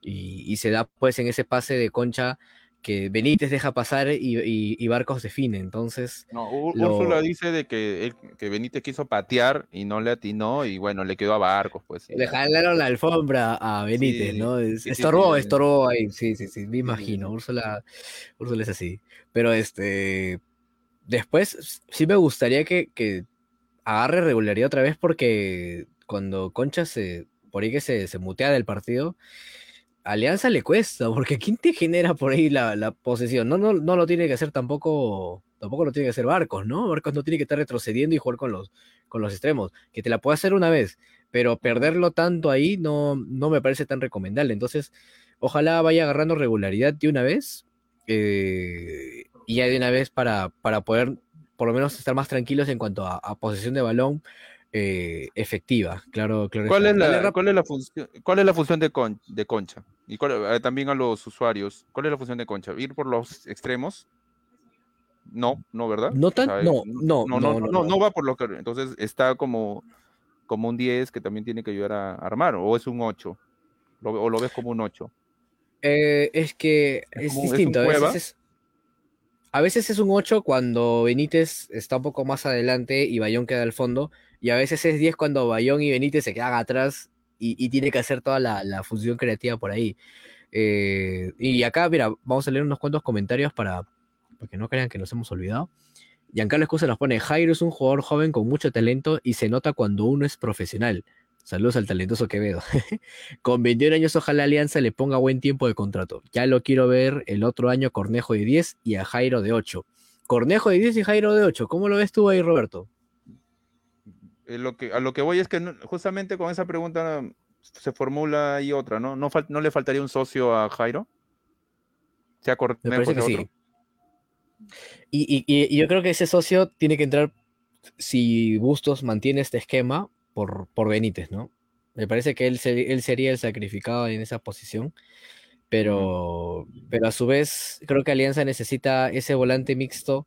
y, se da pues en ese pase de concha que Benítez deja pasar y, Barcos define. Entonces. No, Úrsula dice de que, que Benítez quiso patear y no le atinó, y bueno, le quedó a Barcos, pues. Le jalaron la alfombra a Benítez, ¿no? estorbó, estorbó ahí. Sí, sí, sí, me imagino. Úrsula, Úrsula es así. Pero este. Después, sí me gustaría que, que agarre regularidad otra vez porque cuando Concha se, por ahí que se, se mutea del partido, Alianza le cuesta, porque ¿quién te genera por ahí la, posesión? No, no, no lo tiene que hacer tampoco, tampoco lo tiene que hacer Barcos, ¿no? Barcos no tiene que estar retrocediendo y jugar con los, con los extremos, que te la puede hacer una vez, pero perderlo tanto ahí no, no me parece tan recomendable. Entonces, ojalá vaya agarrando regularidad de una vez, eh, y ya de una vez para, para poder por lo menos estar más tranquilos en cuanto a posesión de balón, eh, efectiva, claro, claro. ¿Cuál es, la, ¿cuál, es la función, ¿Cuál es la función de, de Concha? Y eh, también a los usuarios, ¿cuál es la función de Concha? ¿Ir por los extremos? No, no, ¿verdad? No tan, no, no, no, no, no, no, va por lo que, entonces está como, como un 10 que también tiene que ayudar a armar, o es un 8, o lo ves como un 8. Eh, es que es, distinto, a veces es, a veces es un 8 cuando Benítez está un poco más adelante y Bayón queda al fondo, y a veces es 10 cuando Bayón y Benítez se quedan atrás y, tiene que hacer toda la, función creativa por ahí. Eh, y acá, mira, vamos a leer unos cuantos comentarios para, que no crean que nos hemos olvidado. Giancarlo Escusa nos pone, Jairo es un jugador joven con mucho talento y se nota cuando uno es profesional. Saludos al talentoso Quevedo. con 21 años ojalá Alianza le ponga buen tiempo de contrato. Ya lo quiero ver el otro año Cornejo de 10 y a Jairo de 8. Cornejo de 10 y Jairo de 8. ¿Cómo lo ves tú ahí, Roberto? Eh, lo que, a lo que voy es que justamente con esa pregunta se formula ahí otra, ¿no? ¿No, no le faltaría un socio a Jairo? sea Cornejo, Me parece que sí. Y, y- y- y yo creo que ese socio tiene que entrar si Bustos mantiene este esquema por, por Benítez, ¿no? Me parece que él, se- él sería el sacrificado en esa posición, pero, pero a su vez creo que Alianza necesita ese volante mixto,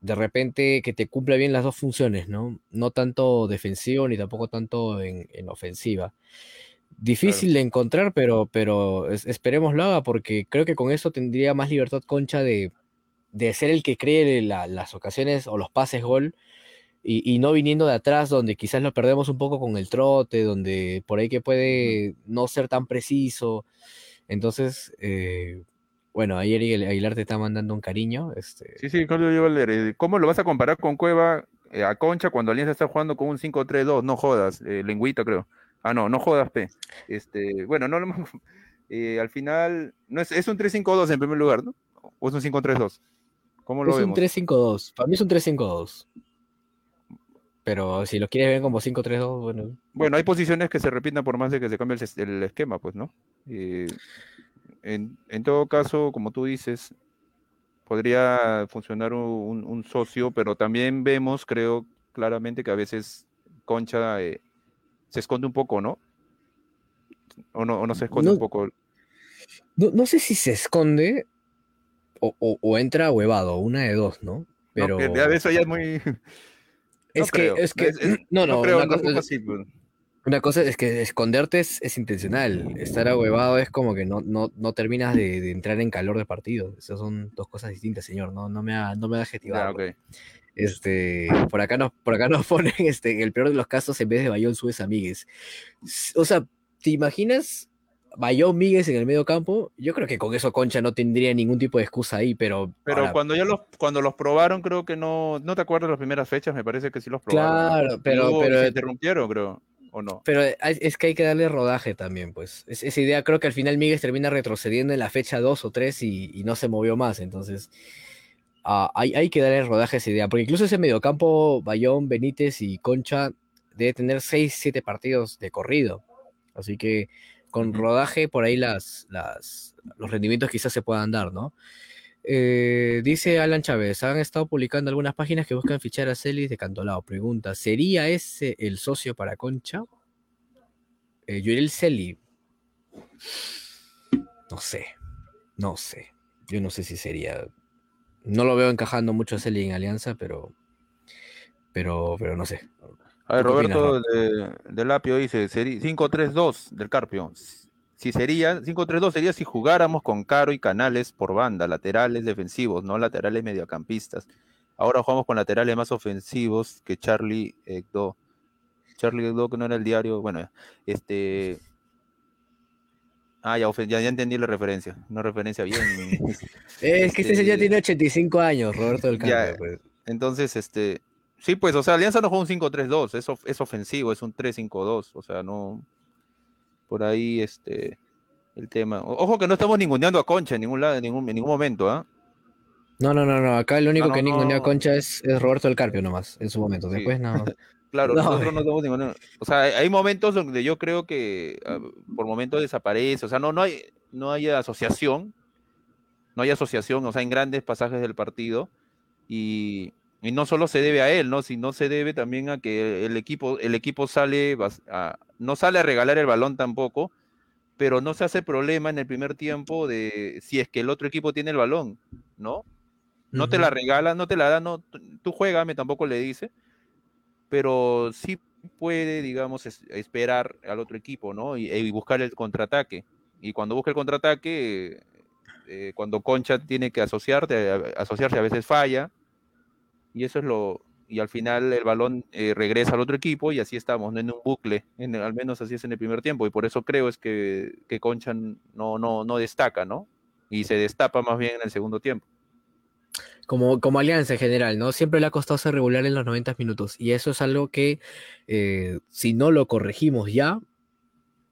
de repente que te cumpla bien las dos funciones, ¿no? No tanto defensivo ni tampoco tanto en, en ofensiva. Difícil de encontrar, pero, pero es- esperemos lo haga porque creo que con eso tendría más libertad Concha de, de ser el que cree la- las ocasiones o los pases gol y, y no viniendo de atrás donde quizás lo perdemos un poco con el trote, donde por ahí que puede no ser tan preciso. Entonces, eh, bueno, ayer Aguilar Aguilar te está mandando un cariño. Este, Sí, sí, Claudio Valder, eh, ¿cómo lo vas a comparar con Cueva eh, a Concha cuando Alianza está jugando con un 5-3-2? No jodas, eh, lengüita creo. Ah, no, no jodas, P. Este, bueno, no lo eh, al final, no es, es un 3-5-2 en primer lugar, ¿no? ¿O es un 5-3-2? ¿Cómo lo es un vemos? 3-5-2. Para mí es un 3-5-2. Pero si lo quieres ver como 5-3-2, bueno. Bueno, hay posiciones que se repitan por más de que se cambie el, esquema, pues, ¿no? Eh, en, en todo caso, como tú dices, podría funcionar un, un socio, pero también vemos, creo claramente que a veces Concha eh, se esconde un poco, ¿no? O no, o no se esconde No, un poco. no, no sé si se esconde o, o- o entra huevado, una de dos, ¿no? Pero No, ya eso ya es muy. Es que, creo, es que, es- es- no, no, creo, una, no cosa, así, pues. una cosa es que esconderte es, es intencional, estar ahuevado es como que no, no, no terminas de, de entrar en calor de partido. Esas son dos cosas distintas, señor, no, no me ha, no me ha Ya, adjetivarlo. ok. Este, por acá nos, por acá nos ponen, este, en el peor de los casos, en vez de Bayón, subes a Míguez. S- O sea, ¿te imaginas Bayón Míguez en el medio campo? Yo creo que con eso Concha no tendría ningún tipo de excusa ahí, pero. Pero ahora, cuando ya los, cuando los probaron, creo que no, no te acuerdas las primeras fechas, me parece que sí los probaron. Claro, pero, pero, se interrumpieron, creo, o no. pero es que hay que darle rodaje también, pues. Es- esa idea, creo que al final Míguez termina retrocediendo en la fecha 2 o 3 y, y no se movió más, entonces. ah, hay, hay que darle rodaje a esa idea, porque incluso ese mediocampo, Bayón, Benítez y Concha, debe tener 6, 7 partidos de corrido. Así que con rodaje por ahí las, las, los rendimientos quizás se puedan dar, ¿no? Eh, dice Alan Chávez, han estado publicando algunas páginas que buscan fichar a Celis de Cantolao. Pregunta, ¿sería ese el socio para Concha? Eh, Yurel Celi. No sé, no sé. Yo no sé si sería. No lo veo encajando mucho a Celi en Alianza, pero. Pero, pero no sé. A ver, ¿Tú qué opinas, Roberto de, de Lapio dice, seri- 5-3-2 del Carpio. Si sería, 5-3-2 sería si jugáramos con Caro y Canales por banda, laterales defensivos, no laterales mediocampistas. Ahora jugamos con laterales más ofensivos que Charlie Egdo. Charlie Egdo, que no era el diario, bueno, este... Ah, ya, ya, ya entendí la referencia, una referencia bien. Es que este señor Este, tiene 85 años, Roberto del ya, Carpio. pues. Entonces, este, sí, pues, o sea, Alianza no juega un 5-3-2, es, of- es ofensivo, es un 3-5-2, o sea, no, por ahí, este, el tema. Ojo que no estamos ninguneando a Concha en ningún lado, en ningún, en ningún momento, ¿ah? No, no, no, no. Acá el único no, que ninguneó a no. Concha es, es Roberto del Carpio nomás, en su momento. Sí. Después no. Claro, No, nosotros no estamos ninguneando. O sea, hay, hay momentos donde yo creo que ah, por momentos desaparece, o sea, no, no hay, no hay asociación, no hay asociación, o sea, en grandes pasajes del partido, y, y no solo se debe a él, ¿no? Sino se debe también a que el equipo, el equipo sale, a- no sale a regalar el balón tampoco, pero no se hace problema en el primer tiempo de si es que el otro equipo tiene el balón, ¿no? No te la regala, no te la da, no, tú- juégame, tampoco le dice, pero sí puede, digamos, es- esperar al otro equipo, ¿no? Y, y buscar el contraataque. Y cuando busca el contraataque, eh, cuando Concha tiene que asociarte, a- asociarse a veces falla, y eso es lo, y al final el balón eh, regresa al otro equipo y así estamos, ¿no? en un bucle, en- al menos así es en el primer tiempo, y por eso creo es que, que Concha no, no, no destaca, ¿no? Y se destapa más bien en el segundo tiempo. Como, como alianza en general, ¿no? Siempre le ha costado ser regular en los 90 minutos. Y eso es algo que, eh, si no lo corregimos ya,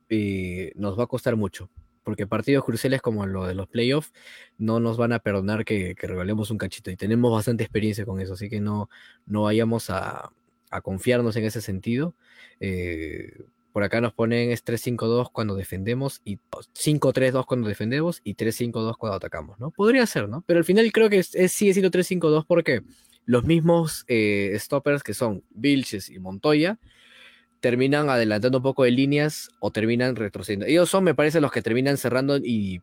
eh, nos va a costar mucho. Porque partidos cruciales como lo de los playoffs no nos van a perdonar que, que regalemos un cachito. Y tenemos bastante experiencia con eso. Así que no, vayamos a, confiarnos en ese sentido. Eh, Por acá nos ponen es 3-5-2 cuando defendemos y 5-3-2 cuando defendemos y 3-5-2 cuando atacamos, ¿no? Podría ser, ¿no? Pero al final creo que es, sigue siendo 3-5-2 porque los mismos eh, stoppers que son Vilches y Montoya terminan adelantando un poco de líneas o terminan retrocediendo. Ellos son, me parece, los que terminan cerrando y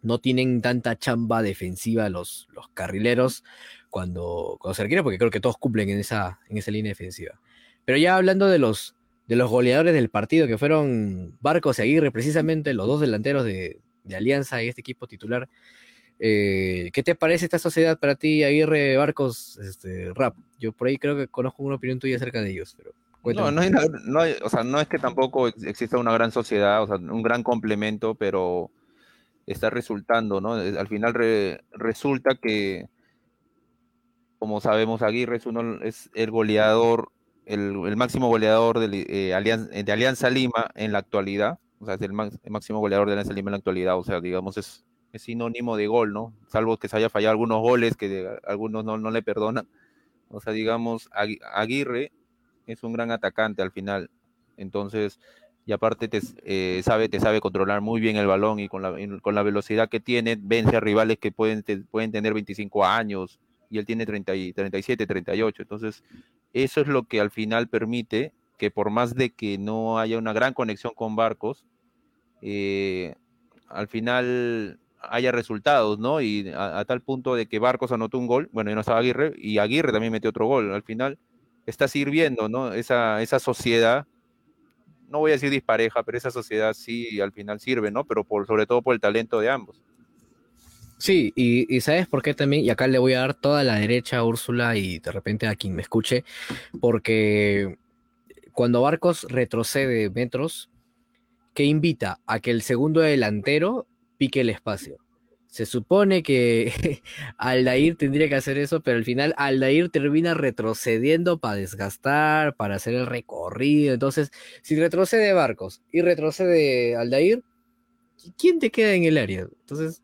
no tienen tanta chamba defensiva los, los carrileros cuando, cuando se requiere, porque creo que todos cumplen en esa, en esa línea defensiva. Pero ya hablando de los, de los goleadores del partido, que fueron Barcos y Aguirre, precisamente los dos delanteros de, Alianza y este equipo titular, eh, ¿qué te parece esta sociedad para ti, Aguirre, Barcos, este, Rap? Yo por ahí creo que conozco una opinión tuya acerca de ellos, pero... No, no, no, o sea, no es que tampoco exista una gran sociedad, o sea, un gran complemento, pero está resultando, ¿no? Al final resulta que, como sabemos, Aguirre es, uno, es el goleador, el, máximo goleador de, eh, Alianza, de, Alianza, Lima en la actualidad, o sea, es el, máximo goleador de Alianza Lima en la actualidad, o sea, digamos, es, es sinónimo de gol, ¿no? Salvo que se haya fallado algunos goles que algunos no, no le perdonan. O sea, digamos, Aguirre es un gran atacante al final. Entonces, y aparte te, eh, sabe, te sabe controlar muy bien el balón y con la, con la velocidad que tiene, vence a rivales que pueden, pueden tener 25 años y él tiene 30 y, 37, 38. Entonces, eso es lo que al final permite que por más de que no haya una gran conexión con Barcos, eh, al final haya resultados, ¿no? Y a, tal punto de que Barcos anotó un gol, bueno, ya no estaba Aguirre, y Aguirre también metió otro gol. Al final está sirviendo, ¿no? Esa, esa sociedad, no voy a decir dispareja, pero esa sociedad sí al final sirve, ¿no? Pero por, sobre todo por el talento de ambos. Sí, y, ¿sabes por qué también? Y acá le voy a dar toda la derecha a Úrsula y de repente a quien me escuche, porque cuando Barcos retrocede metros, ¿qué invita? A que el segundo delantero pique el espacio. Se supone que Aldair tendría que hacer eso, pero al final Aldair termina retrocediendo para desgastar, para hacer el recorrido. Entonces, si retrocede Barcos y retrocede Aldair, ¿quién te queda en el área? Entonces,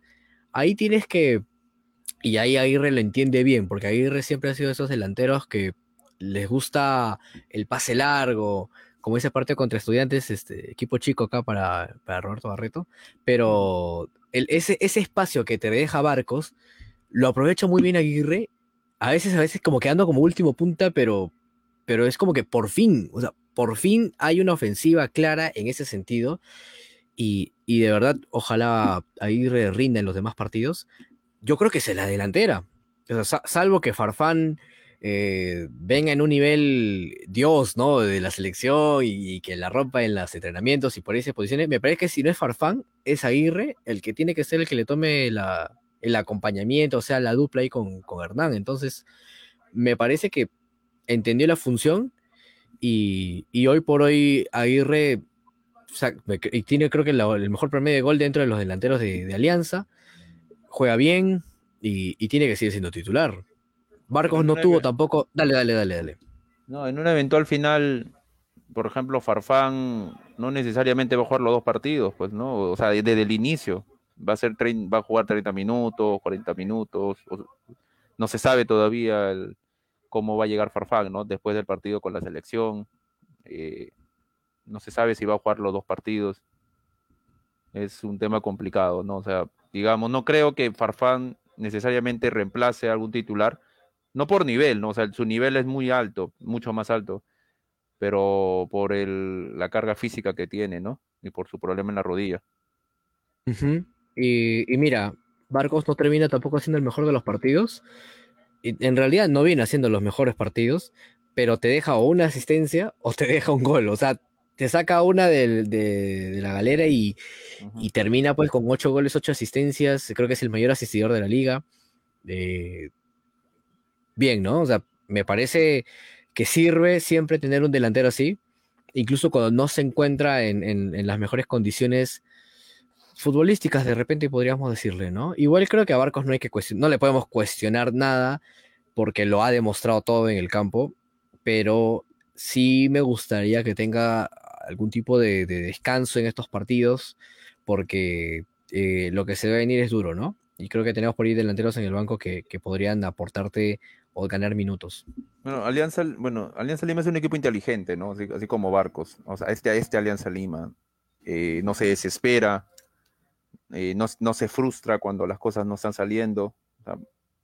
ahí tienes que. Y ahí Aguirre lo entiende bien, porque Aguirre siempre ha sido esos delanteros que les gusta el pase largo, como esa parte contra estudiantes, este equipo chico acá para, para Roberto Barreto, pero ese, ese espacio que te deja Barcos, lo aprovecha muy bien Aguirre, a veces, a veces como quedando como último punta, pero, pero es como que por fin, o sea, por fin hay una ofensiva clara en ese sentido, y, de verdad, ojalá Aguirre rinda en los demás partidos. Yo creo que es la delantera, salvo que Farfán eh, venga en un nivel Dios, ¿no? De la selección y, que la rompa en los entrenamientos y por esas posiciones. Me parece que si no es Farfán, es Aguirre el que tiene que ser el que le tome el acompañamiento, o sea, la dupla ahí con, Hernán. Entonces, me parece que entendió la función y, hoy por hoy Aguirre y tiene creo que el mejor promedio de gol dentro de los delanteros de, Alianza, juega bien y, y tiene que seguir siendo titular. Barcos no tuvo tampoco. Dale, dale, dale, dale. No, en un eventual final, por ejemplo, Farfán no necesariamente va a jugar los dos partidos, pues, ¿no? O sea, desde el inicio. Va a, ser va a jugar 30 minutos, 40 minutos. no se sabe todavía cómo va a llegar Farfán, ¿no? Después del partido con la selección. Eh, no se sabe si va a jugar los dos partidos. Es un tema complicado, ¿no? O sea, digamos, no creo que Farfán necesariamente reemplace a algún titular, no por nivel, ¿no? O sea, su nivel es muy alto, mucho más alto, pero por el, la carga física que tiene, ¿no? Y por su problema en la rodilla. y, mira, Barcos no termina tampoco siendo el mejor de los partidos. Y en realidad no viene haciendo los mejores partidos, pero te deja o una asistencia o te deja un gol. O sea, te saca una de, la galera y, y, termina pues con ocho goles, ocho asistencias. Creo que es el mayor asistidor de la liga. Eh, bien, ¿no? O sea, me parece que sirve siempre tener un delantero así, incluso cuando no se encuentra en, las mejores condiciones futbolísticas, de repente podríamos decirle, ¿no? Igual creo que a Barcos no hay que no le podemos cuestionar nada porque lo ha demostrado todo en el campo, pero sí me gustaría que tenga algún tipo de, descanso en estos partidos, porque eh, lo que se va a venir es duro, ¿no? Y creo que tenemos por ahí delanteros en el banco que podrían aportarte o ganar minutos. Bueno, Alianza, bueno, Alianza Lima es un equipo inteligente, ¿no? Así, como Barcos. O sea, este, este Alianza Lima eh, no se desespera, eh, no, se frustra cuando las cosas no están saliendo.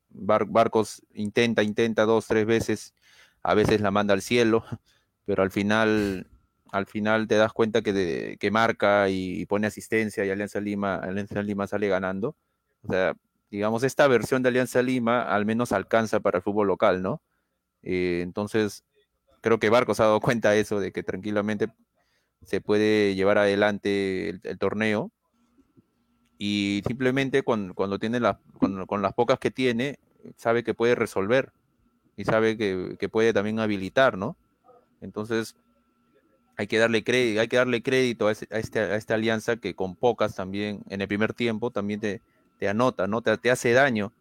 Barcos intenta, intenta dos, tres veces, a veces la manda al cielo, pero al final, al final te das cuenta que, que marca y, pone asistencia y Alianza Lima, Alianza Lima sale ganando. O sea, digamos, esta versión de Alianza Lima al menos alcanza para el fútbol local, ¿no? Eh, entonces, creo que Barcos ha dado cuenta de eso, de que tranquilamente se puede llevar adelante el torneo y simplemente cuando, tiene la, con, las pocas que tiene, sabe que puede resolver y sabe que, puede también habilitar, ¿no? Entonces, hay que darle crédito, hay que darle crédito a, este, a, esta alianza que con pocas también, en el primer tiempo, también te, te anota, ¿no? Te, te, hace daño.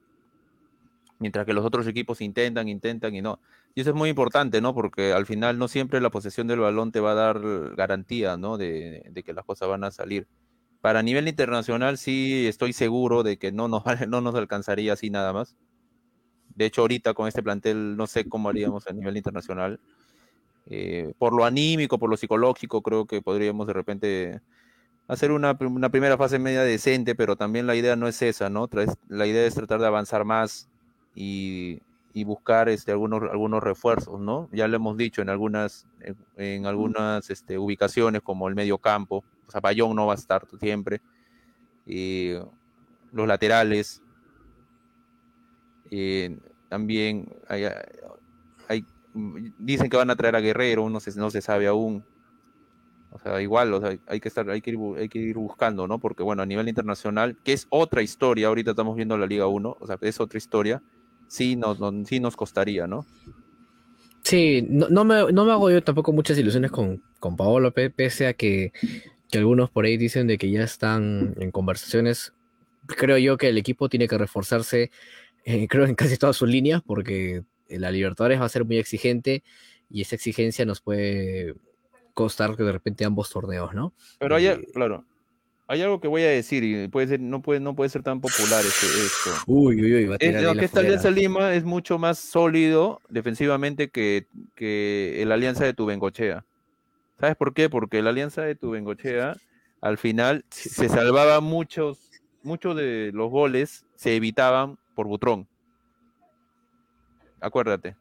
Mientras que los otros equipos intentan, intentan y no. Y eso es muy importante, ¿no? Porque al final no siempre la posesión del balón te va a dar garantía, ¿no? De, de que las cosas van a salir para nivel internacional sí estoy seguro de que no nos, no nos alcanzaría así nada más. De hecho, ahorita con este plantel no sé cómo haríamos a nivel internacional. Eh, por lo anímico, por lo psicológico, creo que podríamos de repente hacer una, primera fase media decente, pero también la idea no es esa, ¿no? La idea es tratar de avanzar más y, buscar este, algunos, algunos refuerzos, ¿no? Ya lo hemos dicho en algunas, en, algunas este, ubicaciones como el medio campo, Zapallón no va a estar siempre. y los laterales. también hay, dicen que van a traer a Guerrero, no se, no se sabe aún. O sea, igual, hay que estar, hay que, ir, hay que ir buscando, ¿no? Porque bueno, a nivel internacional, que es otra historia, ahorita estamos viendo la Liga 1, o sea, es otra historia, sí nos, sí nos costaría, ¿no? Sí, no, me, hago yo tampoco muchas ilusiones con, con Paolo, pese a que que algunos por ahí dicen de que ya están en conversaciones. Creo yo que el equipo tiene que reforzarse, eh, creo, en casi todas sus líneas, porque la Libertadores va a ser muy exigente y esa exigencia nos puede costar que de repente ambos torneos, ¿no? Pero hay, eh, claro, hay algo que voy a decir y puede ser, no puede, no puede ser tan popular este, esto. Uy, uy, uy, va a es, que esta Alianza Lima es mucho más sólido defensivamente que, que el Alianza de Tubengochea. ¿Sabes por qué? Porque la alianza de Tubengochea al final se salvaba muchos, muchos de los goles se evitaban por Butrón. Acuérdate,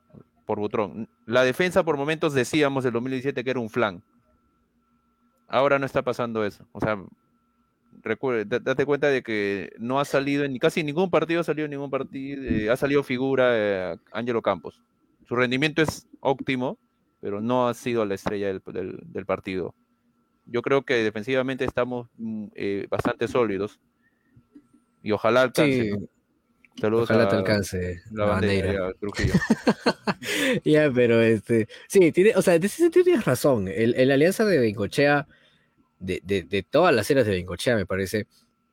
por Butrón. La defensa por momentos decíamos en 2017 que era un flan. Ahora no está pasando eso. O sea, date cuenta de que no ha salido en casi ningún partido ha salido ningún partido, eh, ha salido figura eh, Ángelo Campos. Su rendimiento es óptimo, pero no ha sido la estrella del, partido. Yo creo que defensivamente estamos mm, eh, bastante sólidos y ojalá. Saludos ojalá te alcance la, bandera. ya, pero este, sí, tiene, o sea, en ese sentido tienes razón. El, alianza de Bencochea, de, de, todas las eras de Bencochea, me parece,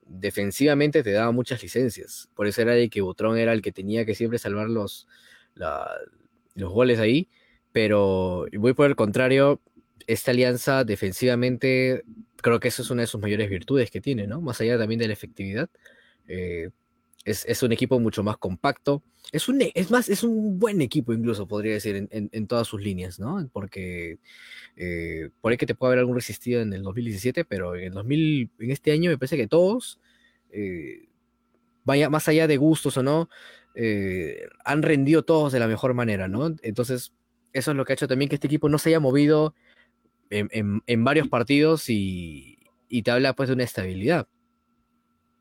defensivamente te daba muchas licencias. Por eso era de que Butrón era el que tenía que siempre salvar los, los goles ahí pero voy por el contrario, esta alianza defensivamente, creo que eso es una de sus mayores virtudes que tiene, ¿no? Más allá también de la efectividad. Eh, es, un equipo mucho más compacto. Es, un, es más, es un buen equipo incluso, podría decir, en, todas sus líneas, ¿no? Porque eh, por ahí que te puede haber algún resistido en el 2017, pero en el 2000, en este año me parece que todos, eh, vaya, más allá de gustos o no, han rendido todos de la mejor manera, ¿no? Entonces, eso es lo que ha hecho también que este equipo no se haya movido en, varios partidos y, te habla pues de una estabilidad.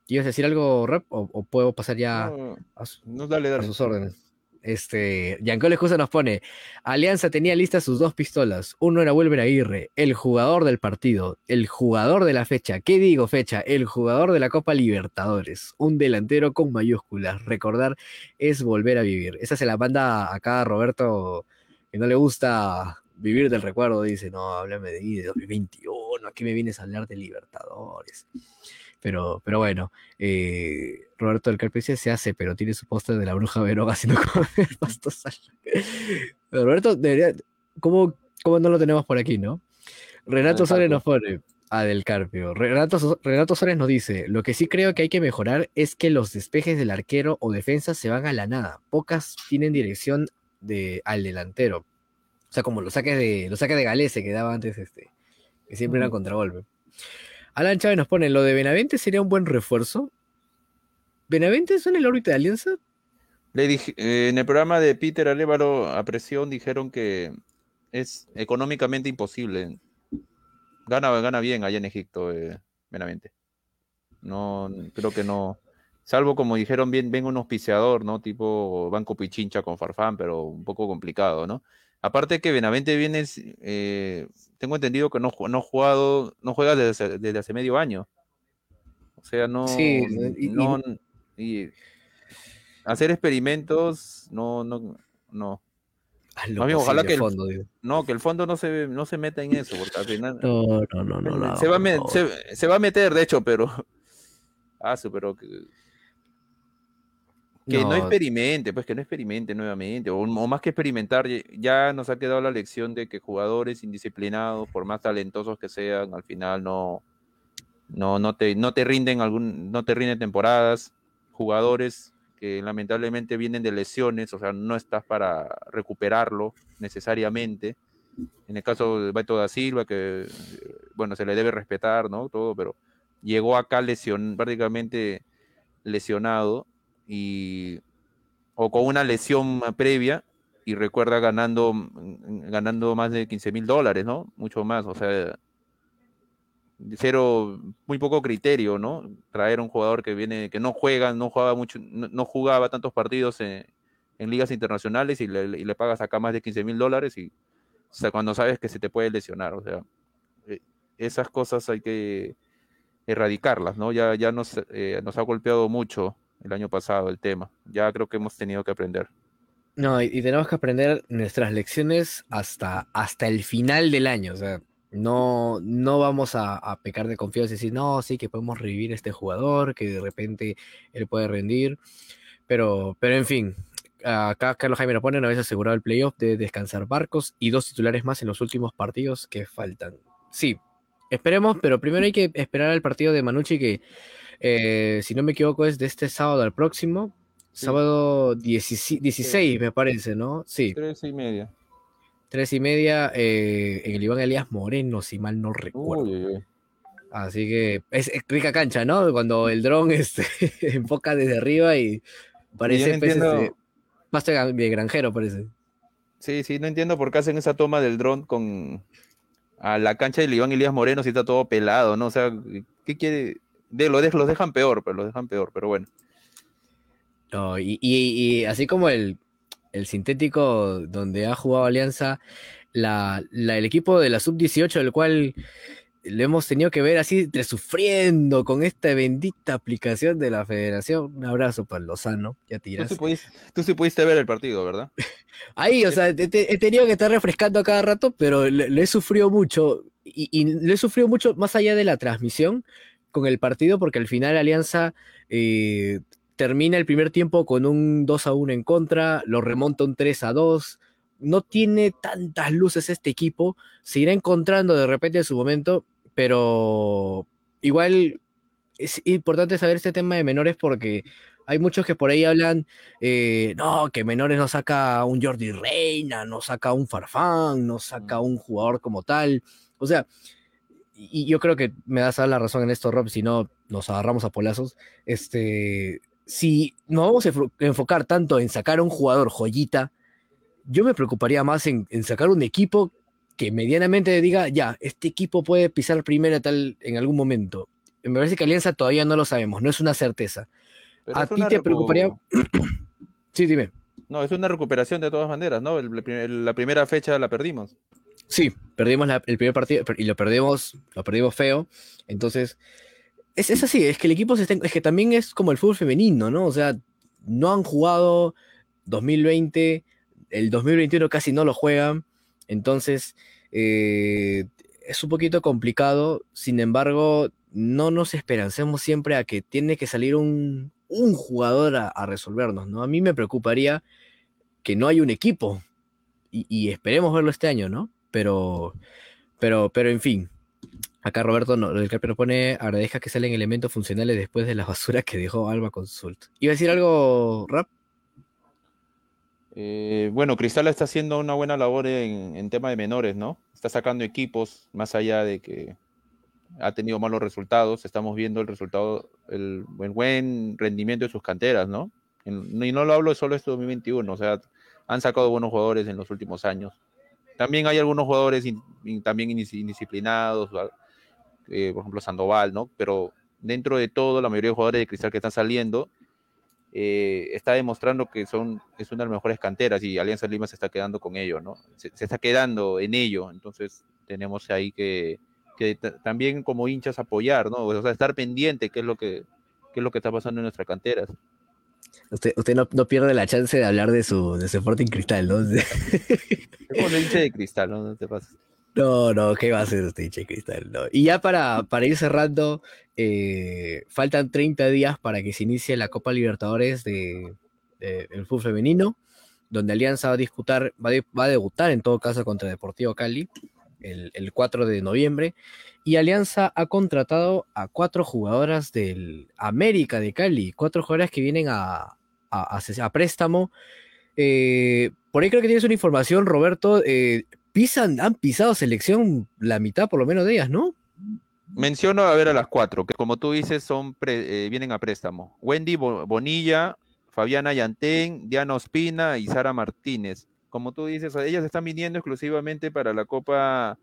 ¿Quieres decir algo, Rap? ¿O, puedo pasar ya a, sus órdenes? Este, Giancarlo Escusa nos pone, Alianza tenía listas sus dos pistolas, uno era Wilber Aguirre, el jugador del partido, el jugador de la fecha, ¿qué digo fecha? El jugador de la Copa Libertadores, un delantero con mayúsculas, recordar es volver a vivir. Esa se la manda acá Roberto no le gusta vivir del recuerdo, dice, no, háblame de, de 2021, aquí me vienes a hablar de Libertadores. Pero, pero bueno, eh, Roberto del Carpio se hace, pero tiene su póster de la bruja Veroga haciendo pastos. Roberto, debería, ¿cómo, ¿cómo, no lo tenemos por aquí, no? Renato Sole nos pone, a Del Carpio. Renato, Renato Suárez nos dice, lo que sí creo que hay que mejorar es que los despejes del arquero o defensa se van a la nada. Pocas tienen dirección de, al delantero. O sea, como los saques de, los saques de Galese que daba antes este, que siempre era contragolpe. Alan Chávez nos pone, lo de Benavente sería un buen refuerzo. ¿Benavente es en el órbita de Alianza? Le dije, eh, en el programa de Peter Alévaro a presión dijeron que es económicamente imposible. Gana, gana bien allá en Egipto, eh, Benavente. No, creo que no. Salvo como dijeron bien, venga un auspiciador, ¿no? Tipo Banco Pichincha con Farfán, pero un poco complicado, ¿no? Aparte que Benavente viene, eh, tengo entendido que no, no, jugado, no juega desde, desde, hace medio año. O sea, no, sí, no, y, hacer experimentos, no, no, no. ojalá que el fondo, no, que el fondo no se, no se meta en eso, porque al final no, no, no, no, se, va a se, se, va a meter, de hecho, pero ah, pero que que no. experimente, pues que no experimente nuevamente, o, más que experimentar, ya nos ha quedado la lección de que jugadores indisciplinados, por más talentosos que sean, al final no, no, no, te, no te rinden algún, no te rinden temporadas, jugadores que lamentablemente vienen de lesiones, o sea, no estás para recuperarlo necesariamente. En el caso de Beto da Silva, que bueno, se le debe respetar, ¿no? Todo, pero llegó acá lesion, prácticamente lesionado o con una lesión previa y recuerda ganando, ganando más de 15 mil dólares, ¿no? Mucho más, o sea, cero, muy poco criterio, ¿no? Traer un jugador que viene, que no juega, no jugaba mucho, no, jugaba tantos partidos en, ligas internacionales y le, y le, pagas acá más de 15 mil dólares y, cuando sabes que se te puede lesionar, o sea, eh, esas cosas hay que erradicarlas, ¿no? Ya, ya nos, eh, nos ha golpeado mucho el año pasado el tema. Ya creo que hemos tenido que aprender. No, y, tenemos que aprender nuestras lecciones hasta, hasta el final del año. O sea, no, no vamos a, pecar de confianza y decir, no, sí, que podemos revivir este jugador, que de repente él puede rendir. Pero, pero en fin, acá Carlos Jaime lo pone, una vez asegurado el playoff de descansar barcos y dos titulares más en los últimos partidos que faltan. Sí, esperemos, pero primero hay que esperar al partido de Manucci que eh, si no me equivoco, es de este sábado al próximo. Sábado 16, me parece, ¿no? Sí. Tres y media. Tres y media eh, en el Iván Elías Moreno, si mal no recuerdo. Así que es, rica cancha, ¿no? Cuando el dron este, enfoca desde arriba y parece pues, este, pasto de granjero, parece. Sí, sí, no entiendo por qué hacen esa toma del dron con a la cancha del Iván Elías Moreno si está todo pelado, ¿no? O sea, ¿qué quiere? De, lo los dejan peor, pero los dejan peor, pero bueno. No, y, así como el, sintético donde ha jugado Alianza, la, el equipo de la sub-18, del cual lo hemos tenido que ver así sufriendo con esta bendita aplicación de la federación. Un abrazo para Lozano, ya tiras. Tú sí pudiste, ver el partido, ¿verdad? Ahí, o sea, he, tenido que estar refrescando a cada rato, pero le, he sufrido mucho. Y, y, le he sufrido mucho más allá de la transmisión, con el partido porque al final Alianza eh, termina el primer tiempo con un 2 a 1 en contra, lo remonta un 3 a 2. No tiene tantas luces este equipo, se irá encontrando de repente en su momento, pero igual es importante saber este tema de menores porque hay muchos que por ahí hablan, eh, no, que menores no saca un Jordi Reina, no saca un Farfán, no saca un jugador como tal. O sea, y yo creo que me das la razón en esto, Rob, si no nos agarramos a polazos. Este, si nos vamos a enfocar tanto en sacar a un jugador joyita, yo me preocuparía más en, sacar un equipo que medianamente diga, ya, este equipo puede pisar primera tal en algún momento. Me parece que Alianza todavía no lo sabemos, no es una certeza. ¿A ti te preocuparía? sí, dime. No, es una recuperación de todas maneras, ¿no? la primera fecha la perdimos. Sí, perdimos el primer partido y lo perdimos, lo perdimos feo. Entonces, es, es así, es que el equipo se está, es que también es como el fútbol femenino, ¿no? O sea, no han jugado 2020, el 2021 casi no lo juegan. Entonces, eh, es un poquito complicado. Sin embargo, no nos esperancemos siempre a que tiene que salir un, un jugador a, resolvernos, ¿no? A mí me preocuparía que no hay un equipo. Y, y esperemos verlo este año, ¿no? Pero, pero, pero en fin. Acá Roberto no, el que propone agradezca que salen elementos funcionales después de la basura que dejó Alba Consult. ¿Iba a decir algo, Rap? Eh, bueno, Cristal está haciendo una buena labor en, en tema de menores, ¿no? Está sacando equipos, más allá de que ha tenido malos resultados, estamos viendo el resultado, el, buen rendimiento de sus canteras, ¿no? y no lo hablo solo de este 2021, o sea, han sacado buenos jugadores en los últimos años. También hay algunos jugadores también indisciplinados, eh, por ejemplo Sandoval, ¿no? Pero dentro de todo, la mayoría de jugadores de Cristal que están saliendo eh, está demostrando que son, es una de las mejores canteras y Alianza Lima se está quedando con ello, ¿no? Se, está quedando en ello, entonces tenemos ahí que, que también como hinchas apoyar, ¿no? O sea, estar pendiente qué es lo que, qué es lo que está pasando en nuestras canteras. Usted, usted no, no, pierde la chance de hablar de su, de su Sporting Cristal, ¿no? como el hincha de Cristal, ¿no? No te pases. No, no, ¿qué va a hacer usted, hincha de Cristal? No. Y ya para, para ir cerrando, eh, faltan 30 días para que se inicie la Copa Libertadores de, de, del fútbol femenino, donde Alianza va a disputar, va a, va a debutar en todo caso contra Deportivo Cali el, el 4 de noviembre y Alianza ha contratado a cuatro jugadoras del América de Cali, cuatro jugadoras que vienen a, préstamo. Eh, por ahí creo que tienes una información, Roberto. Eh, pisan, han pisado selección la mitad por lo menos de ellas, ¿no? Menciono a ver a las cuatro, que como tú dices, son pre, eh, vienen a préstamo. Wendy Bonilla, Fabiana Yantén, Diana Ospina y Sara Martínez. Como tú dices, ellas están viniendo exclusivamente para la Copa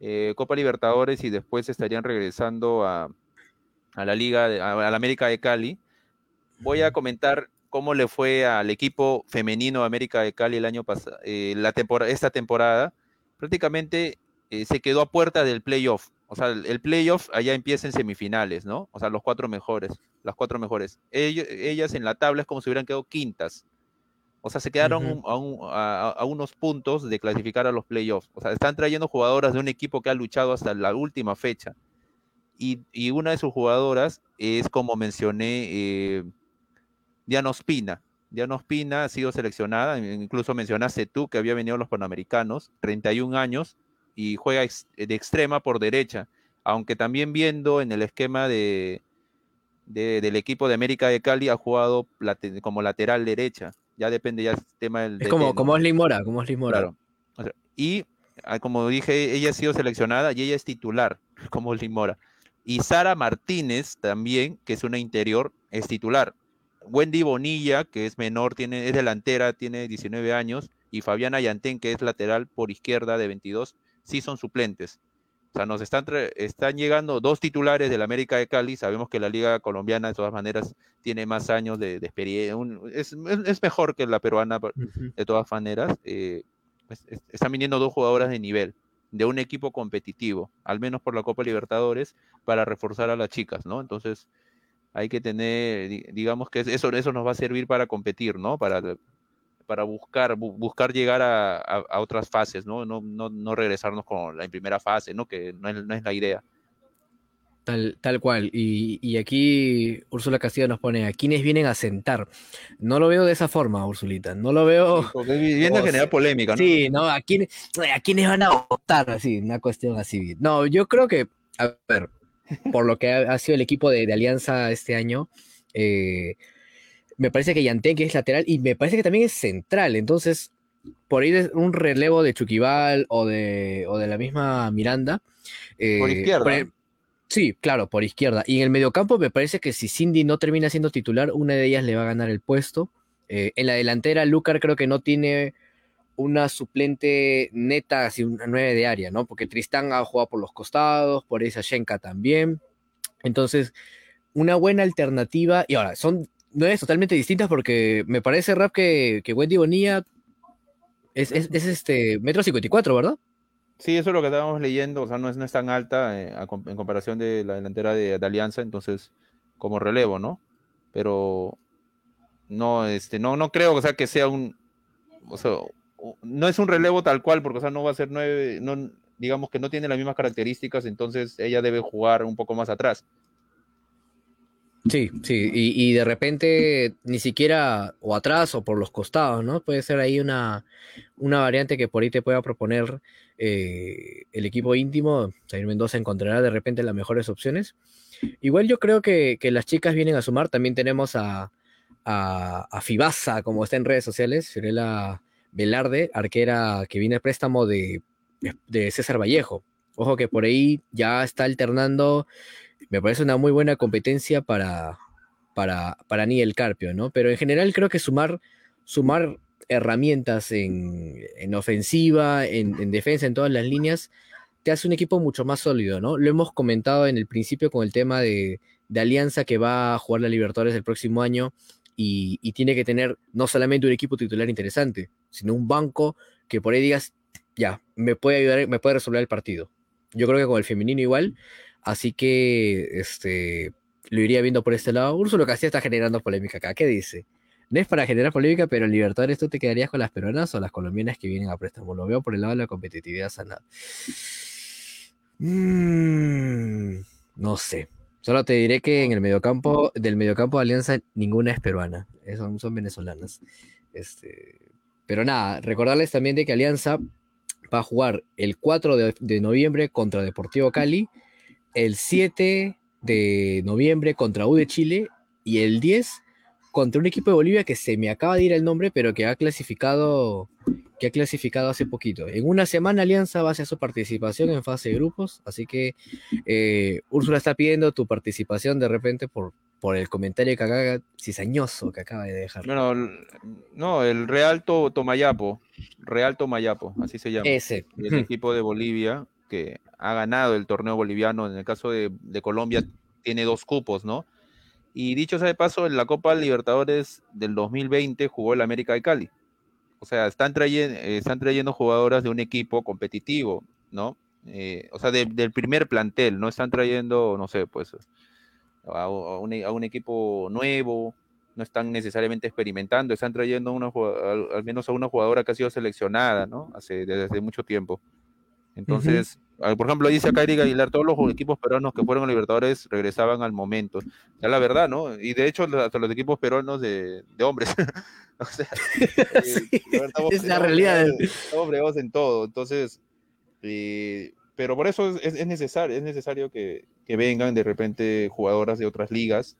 eh, Copa Libertadores y después estarían regresando a, a la Liga, de, a, a, la América de Cali. Voy a comentar cómo le fue al equipo femenino de América de Cali el año pasado, eh, la temporada, esta temporada. Prácticamente eh, se quedó a puerta del playoff. O sea, el, el, playoff allá empieza en semifinales, ¿no? O sea, los cuatro mejores, las cuatro mejores. Ellos, ellas en la tabla es como si hubieran quedado quintas. O sea, se quedaron uh -huh. a, un, a, a, unos puntos de clasificar a los playoffs. O sea, están trayendo jugadoras de un equipo que ha luchado hasta la última fecha. Y, y una de sus jugadoras es, como mencioné, eh, Diana Ospina. Diana Ospina ha sido seleccionada, incluso mencionaste tú que había venido a los Panamericanos, 31 años, y juega ex, de extrema por derecha. Aunque también viendo en el esquema de, de, del equipo de América de Cali, ha jugado como lateral derecha ya depende ya el tema del... Es como, como Osli Mora, como Osli Mora. Claro. O sea, y ah, como dije, ella ha sido seleccionada y ella es titular, como Osli Mora. Y Sara Martínez también, que es una interior, es titular. Wendy Bonilla, que es menor, tiene, es delantera, tiene 19 años, y Fabiana Yantén, que es lateral por izquierda de 22, sí son suplentes. O sea, nos están, están llegando dos titulares del América de Cali. Sabemos que la Liga Colombiana, de todas maneras, tiene más años de, de experiencia. Es, es, mejor que la peruana, de todas maneras. Eh, es, están viniendo dos jugadoras de nivel, de un equipo competitivo, al menos por la Copa Libertadores, para reforzar a las chicas, ¿no? Entonces, hay que tener, digamos que eso, eso nos va a servir para competir, ¿no? Para, para buscar, bu buscar llegar a, a, a, otras fases, ¿no? No, no, no regresarnos con la primera fase, ¿no? Que no es, no es la idea. Tal, tal cual. Y, y, aquí Úrsula Castillo nos pone a quienes vienen a sentar. No lo veo de esa forma, Ursulita. No lo veo. Sí, porque viene a generar polémica, ¿no? Sí, no, a quiénes, a quiénes van a votar, así, una cuestión así. No, yo creo que, a ver, por lo que ha, ha sido el equipo de, de Alianza este año, eh, me parece que Yantén, que es lateral, y me parece que también es central. Entonces, por es un relevo de Chuquival o de, o de la misma Miranda. Eh, por izquierda. Por, sí, claro, por izquierda. Y en el mediocampo me parece que si Cindy no termina siendo titular, una de ellas le va a ganar el puesto. Eh, en la delantera, Lucar creo que no tiene una suplente neta, así una nueve de área, ¿no? Porque Tristán ha jugado por los costados, por esa Shenka también. Entonces, una buena alternativa. Y ahora, son es totalmente distintas porque me parece rap que, Wendy Bonilla es, es, es, este metro 54, ¿verdad? Sí, eso es lo que estábamos leyendo, o sea, no es, no es tan alta eh, en comparación de la delantera de, de, Alianza, entonces, como relevo, ¿no? Pero no, este, no, no creo, o sea, que sea un, o sea, no es un relevo tal cual, porque, o sea, no va a ser nueve, no, digamos que no tiene las mismas características, entonces ella debe jugar un poco más atrás. Sí, sí, y, de repente ni siquiera o atrás o por los costados, ¿no? Puede ser ahí una, una variante que por ahí te pueda proponer eh, el equipo íntimo. Jair Mendoza encontrará de repente las mejores opciones. Igual yo creo que, las chicas vienen a sumar. También tenemos a, a, Fibasa, como está en redes sociales, Fiorella Velarde, arquera que viene a préstamo de, de César Vallejo. Ojo que por ahí ya está alternando me parece una muy buena competencia para, para, para Carpio, ¿no? Pero en general creo que sumar, sumar herramientas en, ofensiva, en, defensa, en todas las líneas, te hace un equipo mucho más sólido, ¿no? Lo hemos comentado en el principio con el tema de, Alianza que va a jugar la Libertadores el próximo año y, y, tiene que tener no solamente un equipo titular interesante, sino un banco que por ahí digas, ya, me puede ayudar, me puede resolver el partido. Yo creo que con el femenino igual, Así que este, lo iría viendo por este lado. Úrsulo Castilla está generando polémica acá. ¿Qué dice? No es para generar polémica, pero en Libertadores tú te quedarías con las peruanas o las colombianas que vienen a préstamo. Lo veo por el lado de la competitividad sana. Mm, no sé. Solo te diré que en el mediocampo, del mediocampo de Alianza, ninguna es peruana. Son, son venezolanas. Este, pero nada, recordarles también de que Alianza va a jugar el 4 de noviembre contra Deportivo Cali el 7 de noviembre contra U de Chile y el 10 contra un equipo de Bolivia que se me acaba de ir el nombre, pero que ha clasificado que ha clasificado hace poquito. En una semana Alianza va a hacer su participación en fase de grupos, así que eh, Úrsula está pidiendo tu participación de repente por, por el comentario que acaba, cizañoso que acaba de dejar. No, no, el Real Tomayapo, Real Tomayapo, así se llama. Ese. El equipo de Bolivia que ha ganado el torneo boliviano, en el caso de, Colombia tiene dos cupos, ¿no? Y dicho sea de paso, en la Copa Libertadores del 2020 jugó el América de Cali. O sea, están trayendo, eh, están trayendo jugadoras de un equipo competitivo, ¿no? Eh, o sea, del primer plantel, no están trayendo, no sé, pues a, un, equipo nuevo, no están necesariamente experimentando, están trayendo al, menos a una jugadora que ha sido seleccionada, ¿no? Hace, desde mucho tiempo. Entonces, por ejemplo, dice acá Eric Aguilar, todos los equipos peruanos que fueron a Libertadores regresaban al momento. Ya la verdad, ¿no? Y de hecho, hasta los equipos peruanos de, hombres. o sea, eh, es la realidad. Estamos en todo. Entonces, eh, pero por eso es, necesario, es necesario que, vengan de repente jugadoras de otras ligas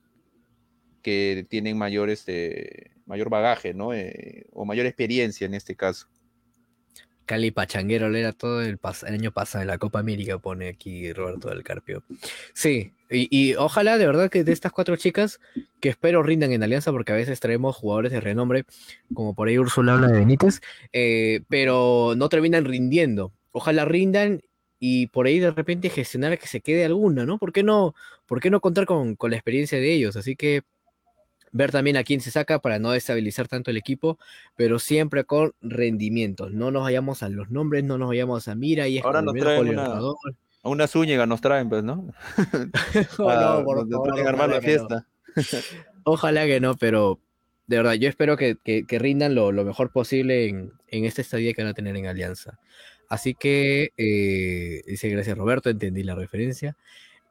que tienen mayor, este, mayor bagaje, ¿no? Eh, o mayor experiencia en este caso. Cali Pachanguero era todo el, año pasado en la Copa América, pone aquí Roberto del Carpio. Sí, y, ojalá de verdad que de estas cuatro chicas, que espero rindan en alianza, porque a veces traemos jugadores de renombre, como por ahí Úrsula habla de Benítez, eh, pero no terminan rindiendo. Ojalá rindan y por ahí de repente gestionar que se quede alguna, ¿no? ¿Por qué no, por qué no contar con, con la experiencia de ellos? Así que ver también a quién se saca para no destabilizar tanto el equipo, pero siempre con rendimientos. No nos vayamos a los nombres, no nos vayamos a mira y es Ahora nos traen una, a una Zúñiga nos traen, pues, ¿no? no, por favor, armar la fiesta. ojalá que no, pero de verdad, yo espero que, que, rindan lo, lo, mejor posible en, en esta estadía que van a tener en Alianza. Así que, eh, dice gracias Roberto, entendí la referencia.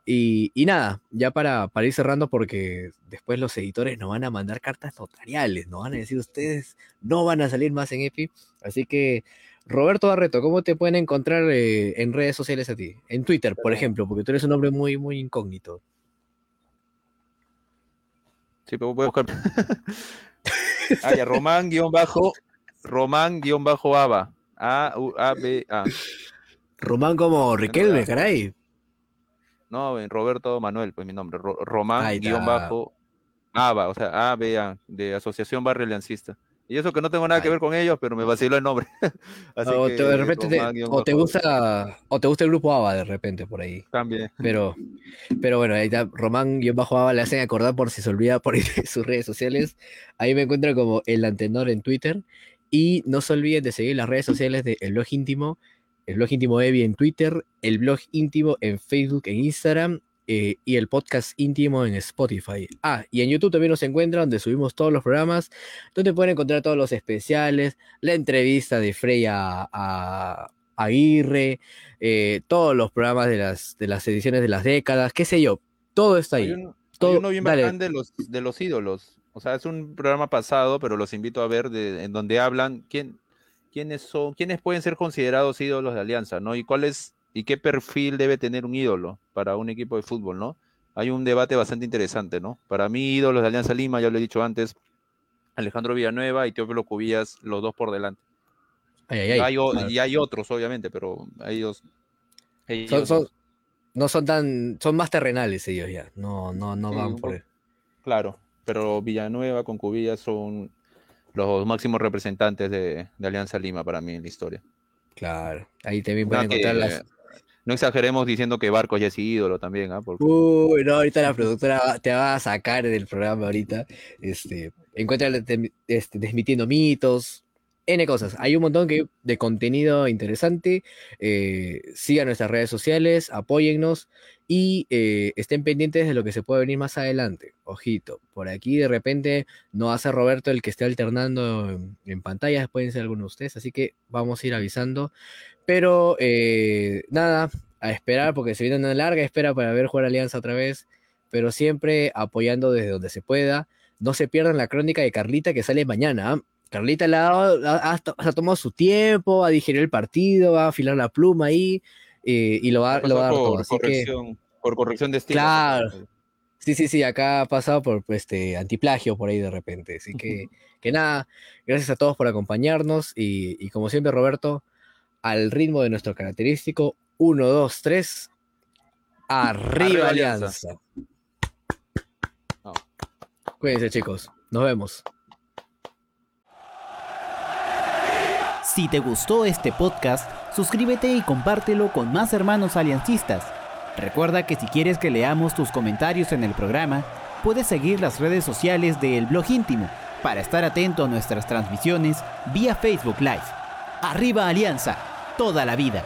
Y, nada, ya para, para, ir cerrando, porque después los editores nos van a mandar cartas notariales, nos van a decir ustedes no van a salir más en EPI. Así que, Roberto Barreto, ¿cómo te pueden encontrar eh, en redes sociales a ti? En Twitter, por ejemplo, porque tú eres un hombre muy, muy incógnito. Sí, pero voy a buscar. ah, ya, Román guion bajo, Román guion bajo Aba. A, U, A, B, A. Román como Riquelme, caray. No, Roberto Manuel, pues mi nombre. Román, guion bajo, ABA, o sea, ABA, de Asociación Barrio Aliancista. Y eso que no tengo nada que ver con ellos, pero me vaciló el nombre. Así o te, de repente te, o te gusta o te gusta el grupo ABA de repente por ahí. También. Pero, pero bueno, ahí está Román guion bajo ABA le hacen acordar por si se olvida por sus redes sociales. Ahí me encuentran como el antenor en Twitter. Y no se olviden de seguir las redes sociales de El Blog Íntimo el blog íntimo Evi en Twitter, el blog íntimo en Facebook, en Instagram eh, y el podcast íntimo en Spotify. Ah, y en YouTube también nos encuentran donde subimos todos los programas, donde pueden encontrar todos los especiales, la entrevista de Freya a, Aguirre, eh, todos los programas de las, de las ediciones de las décadas, qué sé yo, todo está ahí. Hay uno bien bacán de los, de los ídolos. O sea, es un programa pasado, pero los invito a ver de, en donde hablan quién, quiénes son, quiénes pueden ser considerados ídolos de Alianza, ¿no? Y cuál es y qué perfil debe tener un ídolo para un equipo de fútbol, ¿no? Hay un debate bastante interesante, ¿no? Para mí, ídolos de Alianza Lima, ya lo he dicho antes, Alejandro Villanueva y Teófilo Cubillas, los dos por delante. y, hay, otros, obviamente, pero ellos. no son tan. Son más terrenales ellos ya. No, no, no van por. Claro, pero Villanueva con Cubillas son los máximos representantes de, Alianza Lima para mí en la historia. Claro, ahí también pueden encontrar las. No exageremos diciendo que Barcos ya es ídolo también, ¿ah? Uy, no, ahorita la productora te va a sacar del programa ahorita. Este, encuentra este, desmitiendo mitos, N cosas. Hay un montón de contenido interesante. Eh, sigan nuestras redes sociales, apóyennos y eh, estén pendientes de lo que se puede venir más adelante. Ojito, por aquí de repente no hace Roberto el que esté alternando en, pantalla, pueden ser algunos de ustedes, así que vamos a ir avisando. Pero eh, nada, a esperar porque se viene una larga espera para ver jugar Alianza otra vez, pero siempre apoyando desde donde se pueda. No se pierdan la crónica de Carlita que sale mañana. ¿ah? Carlita ha, ha, tomado su tiempo, ha digerido el partido, va a afilar la pluma ahí eh, y lo va, lo va a dar por Corrección, por corrección de estilo. Claro. Sí, sí, sí, acá ha pasado por este antiplagio por ahí de repente. Así que, que nada, gracias a todos por acompañarnos y, como siempre, Roberto, al ritmo de nuestro característico 1, 2, 3, arriba, Alianza. Cuídense chicos, nos vemos. Si te gustó este podcast, suscríbete y compártelo con más hermanos aliancistas. Recuerda que si quieres que leamos tus comentarios en el programa, puedes seguir las redes sociales de El Blog Íntimo para estar atento a nuestras transmisiones vía Facebook Live. Arriba Alianza, toda la vida.